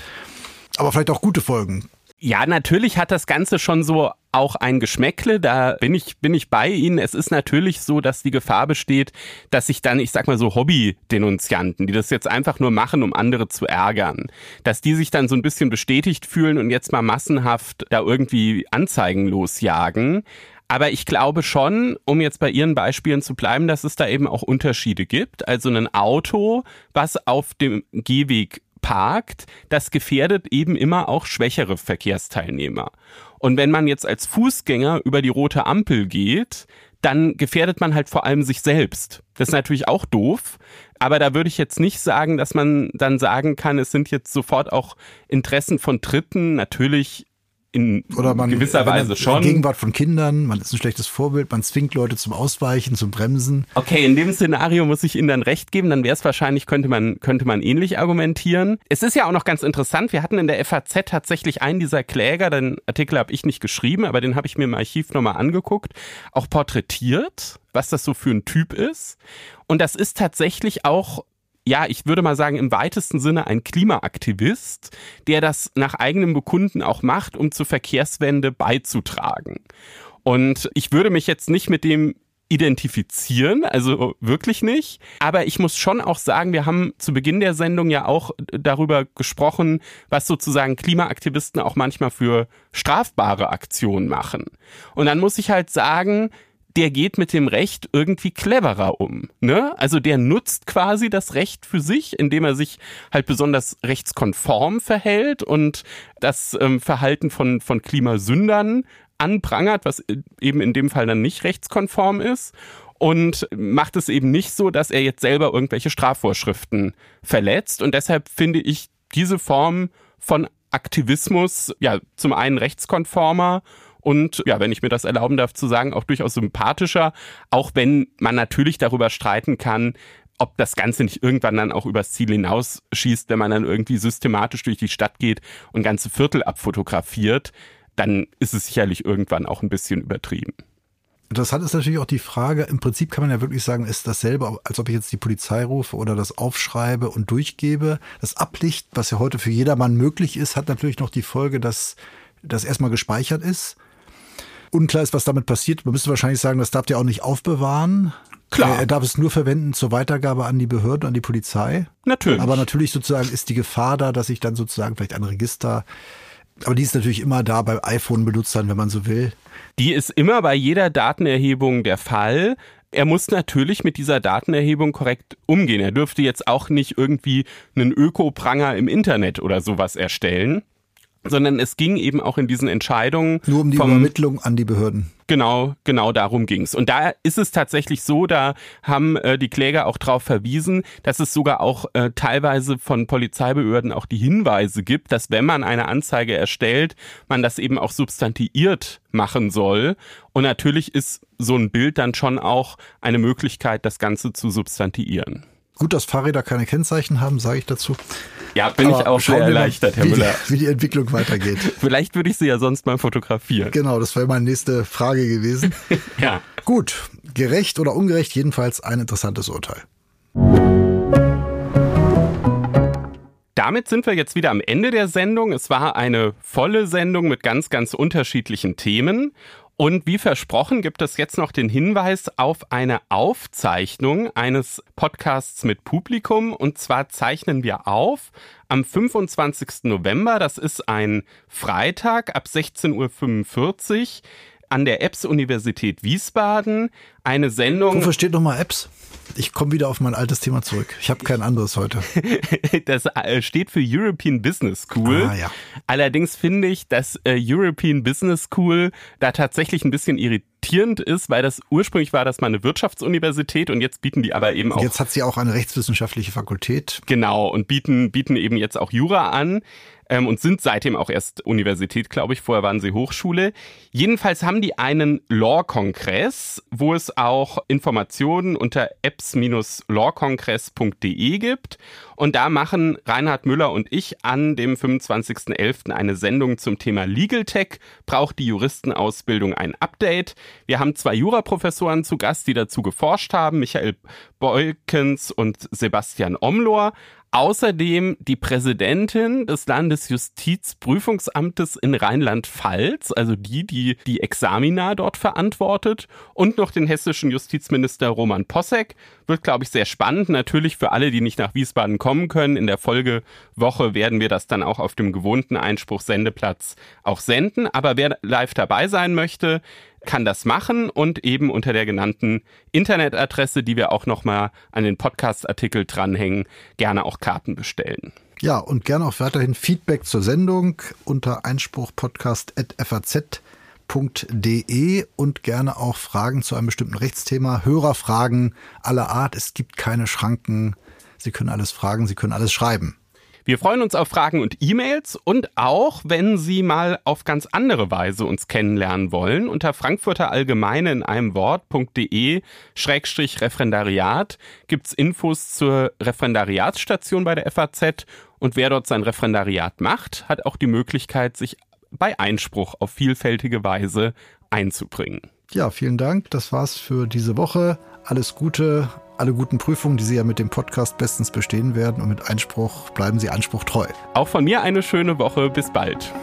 aber vielleicht auch gute Folgen. Ja, natürlich hat das Ganze schon so auch ein Geschmäckle, da bin ich, bin ich bei Ihnen. Es ist natürlich so, dass die Gefahr besteht, dass sich dann, ich sag mal so Hobby-Denunzianten, die das jetzt einfach nur machen, um andere zu ärgern, dass die sich dann so ein bisschen bestätigt fühlen und jetzt mal massenhaft da irgendwie Anzeigen losjagen. Aber ich glaube schon, um jetzt bei Ihren Beispielen zu bleiben, dass es da eben auch Unterschiede gibt. Also ein Auto, was auf dem Gehweg parkt, das gefährdet eben immer auch schwächere Verkehrsteilnehmer. Und wenn man jetzt als Fußgänger über die rote Ampel geht, dann gefährdet man halt vor allem sich selbst. Das ist natürlich auch doof, aber da würde ich jetzt nicht sagen, dass man dann sagen kann, es sind jetzt sofort auch Interessen von Dritten. Natürlich in Oder man, gewisser Weise schon. Gegenwart von Kindern, man ist ein schlechtes Vorbild, man zwingt Leute zum Ausweichen, zum Bremsen. Okay, in dem Szenario muss ich Ihnen dann recht geben, dann wäre es wahrscheinlich, könnte man, könnte man ähnlich argumentieren. Es ist ja auch noch ganz interessant, wir hatten in der FAZ tatsächlich einen dieser Kläger, den Artikel habe ich nicht geschrieben, aber den habe ich mir im Archiv nochmal angeguckt, auch porträtiert, was das so für ein Typ ist. Und das ist tatsächlich auch ja, ich würde mal sagen, im weitesten Sinne ein Klimaaktivist, der das nach eigenem Bekunden auch macht, um zur Verkehrswende beizutragen. Und ich würde mich jetzt nicht mit dem identifizieren, also wirklich nicht. Aber ich muss schon auch sagen, wir haben zu Beginn der Sendung ja auch darüber gesprochen, was sozusagen Klimaaktivisten auch manchmal für strafbare Aktionen machen. Und dann muss ich halt sagen, der geht mit dem Recht irgendwie cleverer um. Ne? Also der nutzt quasi das Recht für sich, indem er sich halt besonders rechtskonform verhält und das ähm, Verhalten von, von Klimasündern anprangert, was eben in dem Fall dann nicht rechtskonform ist. und macht es eben nicht so, dass er jetzt selber irgendwelche Strafvorschriften verletzt. Und deshalb finde ich diese Form von Aktivismus ja zum einen rechtskonformer und ja, wenn ich mir das erlauben darf zu sagen, auch durchaus sympathischer, auch wenn man natürlich darüber streiten kann, ob das Ganze nicht irgendwann dann auch übers Ziel hinausschießt, wenn man dann irgendwie systematisch durch die Stadt geht und ganze Viertel abfotografiert, dann ist es sicherlich irgendwann auch ein bisschen übertrieben. Interessant ist natürlich auch die Frage, im Prinzip kann man ja wirklich sagen, ist dasselbe, als ob ich jetzt die Polizei rufe oder das aufschreibe und durchgebe. Das Ablicht, was ja heute für jedermann möglich ist, hat natürlich noch die Folge, dass das erstmal gespeichert ist. Unklar ist, was damit passiert. Man müsste wahrscheinlich sagen, das darf ihr auch nicht aufbewahren. Klar. Er darf es nur verwenden zur Weitergabe an die Behörden, an die Polizei. Natürlich. Aber natürlich sozusagen ist die Gefahr da, dass ich dann sozusagen vielleicht ein Register aber die ist natürlich immer da bei iPhone-Benutzern, wenn man so will. Die ist immer bei jeder Datenerhebung der Fall. Er muss natürlich mit dieser Datenerhebung korrekt umgehen. Er dürfte jetzt auch nicht irgendwie einen Öko-Pranger im Internet oder sowas erstellen sondern es ging eben auch in diesen Entscheidungen. Nur um die vom, Übermittlung an die Behörden. Genau, genau darum ging's. Und da ist es tatsächlich so, da haben äh, die Kläger auch darauf verwiesen, dass es sogar auch äh, teilweise von Polizeibehörden auch die Hinweise gibt, dass wenn man eine Anzeige erstellt, man das eben auch substantiiert machen soll. Und natürlich ist so ein Bild dann schon auch eine Möglichkeit, das Ganze zu substantiieren. Gut, dass Fahrräder keine Kennzeichen haben, sage ich dazu. Ja, bin Aber ich auch sehr erleichtert, Herr wie Müller. Die, wie die Entwicklung weitergeht. [LAUGHS] Vielleicht würde ich sie ja sonst mal fotografieren. Genau, das wäre meine nächste Frage gewesen. [LAUGHS] ja. Gut, gerecht oder ungerecht, jedenfalls ein interessantes Urteil. Damit sind wir jetzt wieder am Ende der Sendung. Es war eine volle Sendung mit ganz, ganz unterschiedlichen Themen. Und wie versprochen gibt es jetzt noch den Hinweis auf eine Aufzeichnung eines Podcasts mit Publikum. Und zwar zeichnen wir auf am 25. November. Das ist ein Freitag ab 16.45 Uhr an der EBS-Universität Wiesbaden. Eine Sendung. Wofür steht nochmal EBS? Ich komme wieder auf mein altes Thema zurück. Ich habe kein anderes heute. [LAUGHS] das äh, steht für European Business School. Ah, ja. Allerdings finde ich, dass äh, European Business School da tatsächlich ein bisschen irritierend ist, weil das ursprünglich war das mal eine Wirtschaftsuniversität und jetzt bieten die aber eben auch. Jetzt hat sie auch eine rechtswissenschaftliche Fakultät. Genau, und bieten, bieten eben jetzt auch Jura an ähm, und sind seitdem auch erst Universität, glaube ich. Vorher waren sie Hochschule. Jedenfalls haben die einen Law-Kongress, wo es auch Informationen unter apps-lawkongress.de gibt. Und da machen Reinhard Müller und ich an dem 25.11. eine Sendung zum Thema Legal Tech. Braucht die Juristenausbildung ein Update? Wir haben zwei Juraprofessoren zu Gast, die dazu geforscht haben, Michael Beukens und Sebastian Omlor. Außerdem die Präsidentin des Landesjustizprüfungsamtes in Rheinland-Pfalz, also die, die die Examina dort verantwortet, und noch den hessischen Justizminister Roman Possek. Wird, glaube ich, sehr spannend. Natürlich für alle, die nicht nach Wiesbaden kommen können. In der Folgewoche werden wir das dann auch auf dem gewohnten Einspruch-Sendeplatz auch senden. Aber wer live dabei sein möchte, kann das machen und eben unter der genannten Internetadresse, die wir auch nochmal an den Podcast-Artikel dranhängen, gerne auch Karten bestellen. Ja, und gerne auch weiterhin Feedback zur Sendung unter einspruchpodcast.faz.de und gerne auch Fragen zu einem bestimmten Rechtsthema, Hörerfragen aller Art. Es gibt keine Schranken. Sie können alles fragen, Sie können alles schreiben. Wir freuen uns auf Fragen und E-Mails und auch, wenn Sie mal auf ganz andere Weise uns kennenlernen wollen, unter Frankfurter Allgemeine in einem Wort.de Schrägstrich Referendariat gibt's Infos zur Referendariatsstation bei der FAZ und wer dort sein Referendariat macht, hat auch die Möglichkeit, sich bei Einspruch auf vielfältige Weise einzubringen. Ja, vielen Dank. Das war's für diese Woche. Alles Gute, alle guten Prüfungen, die Sie ja mit dem Podcast bestens bestehen werden und mit Einspruch bleiben Sie Einspruch treu. Auch von mir eine schöne Woche. Bis bald.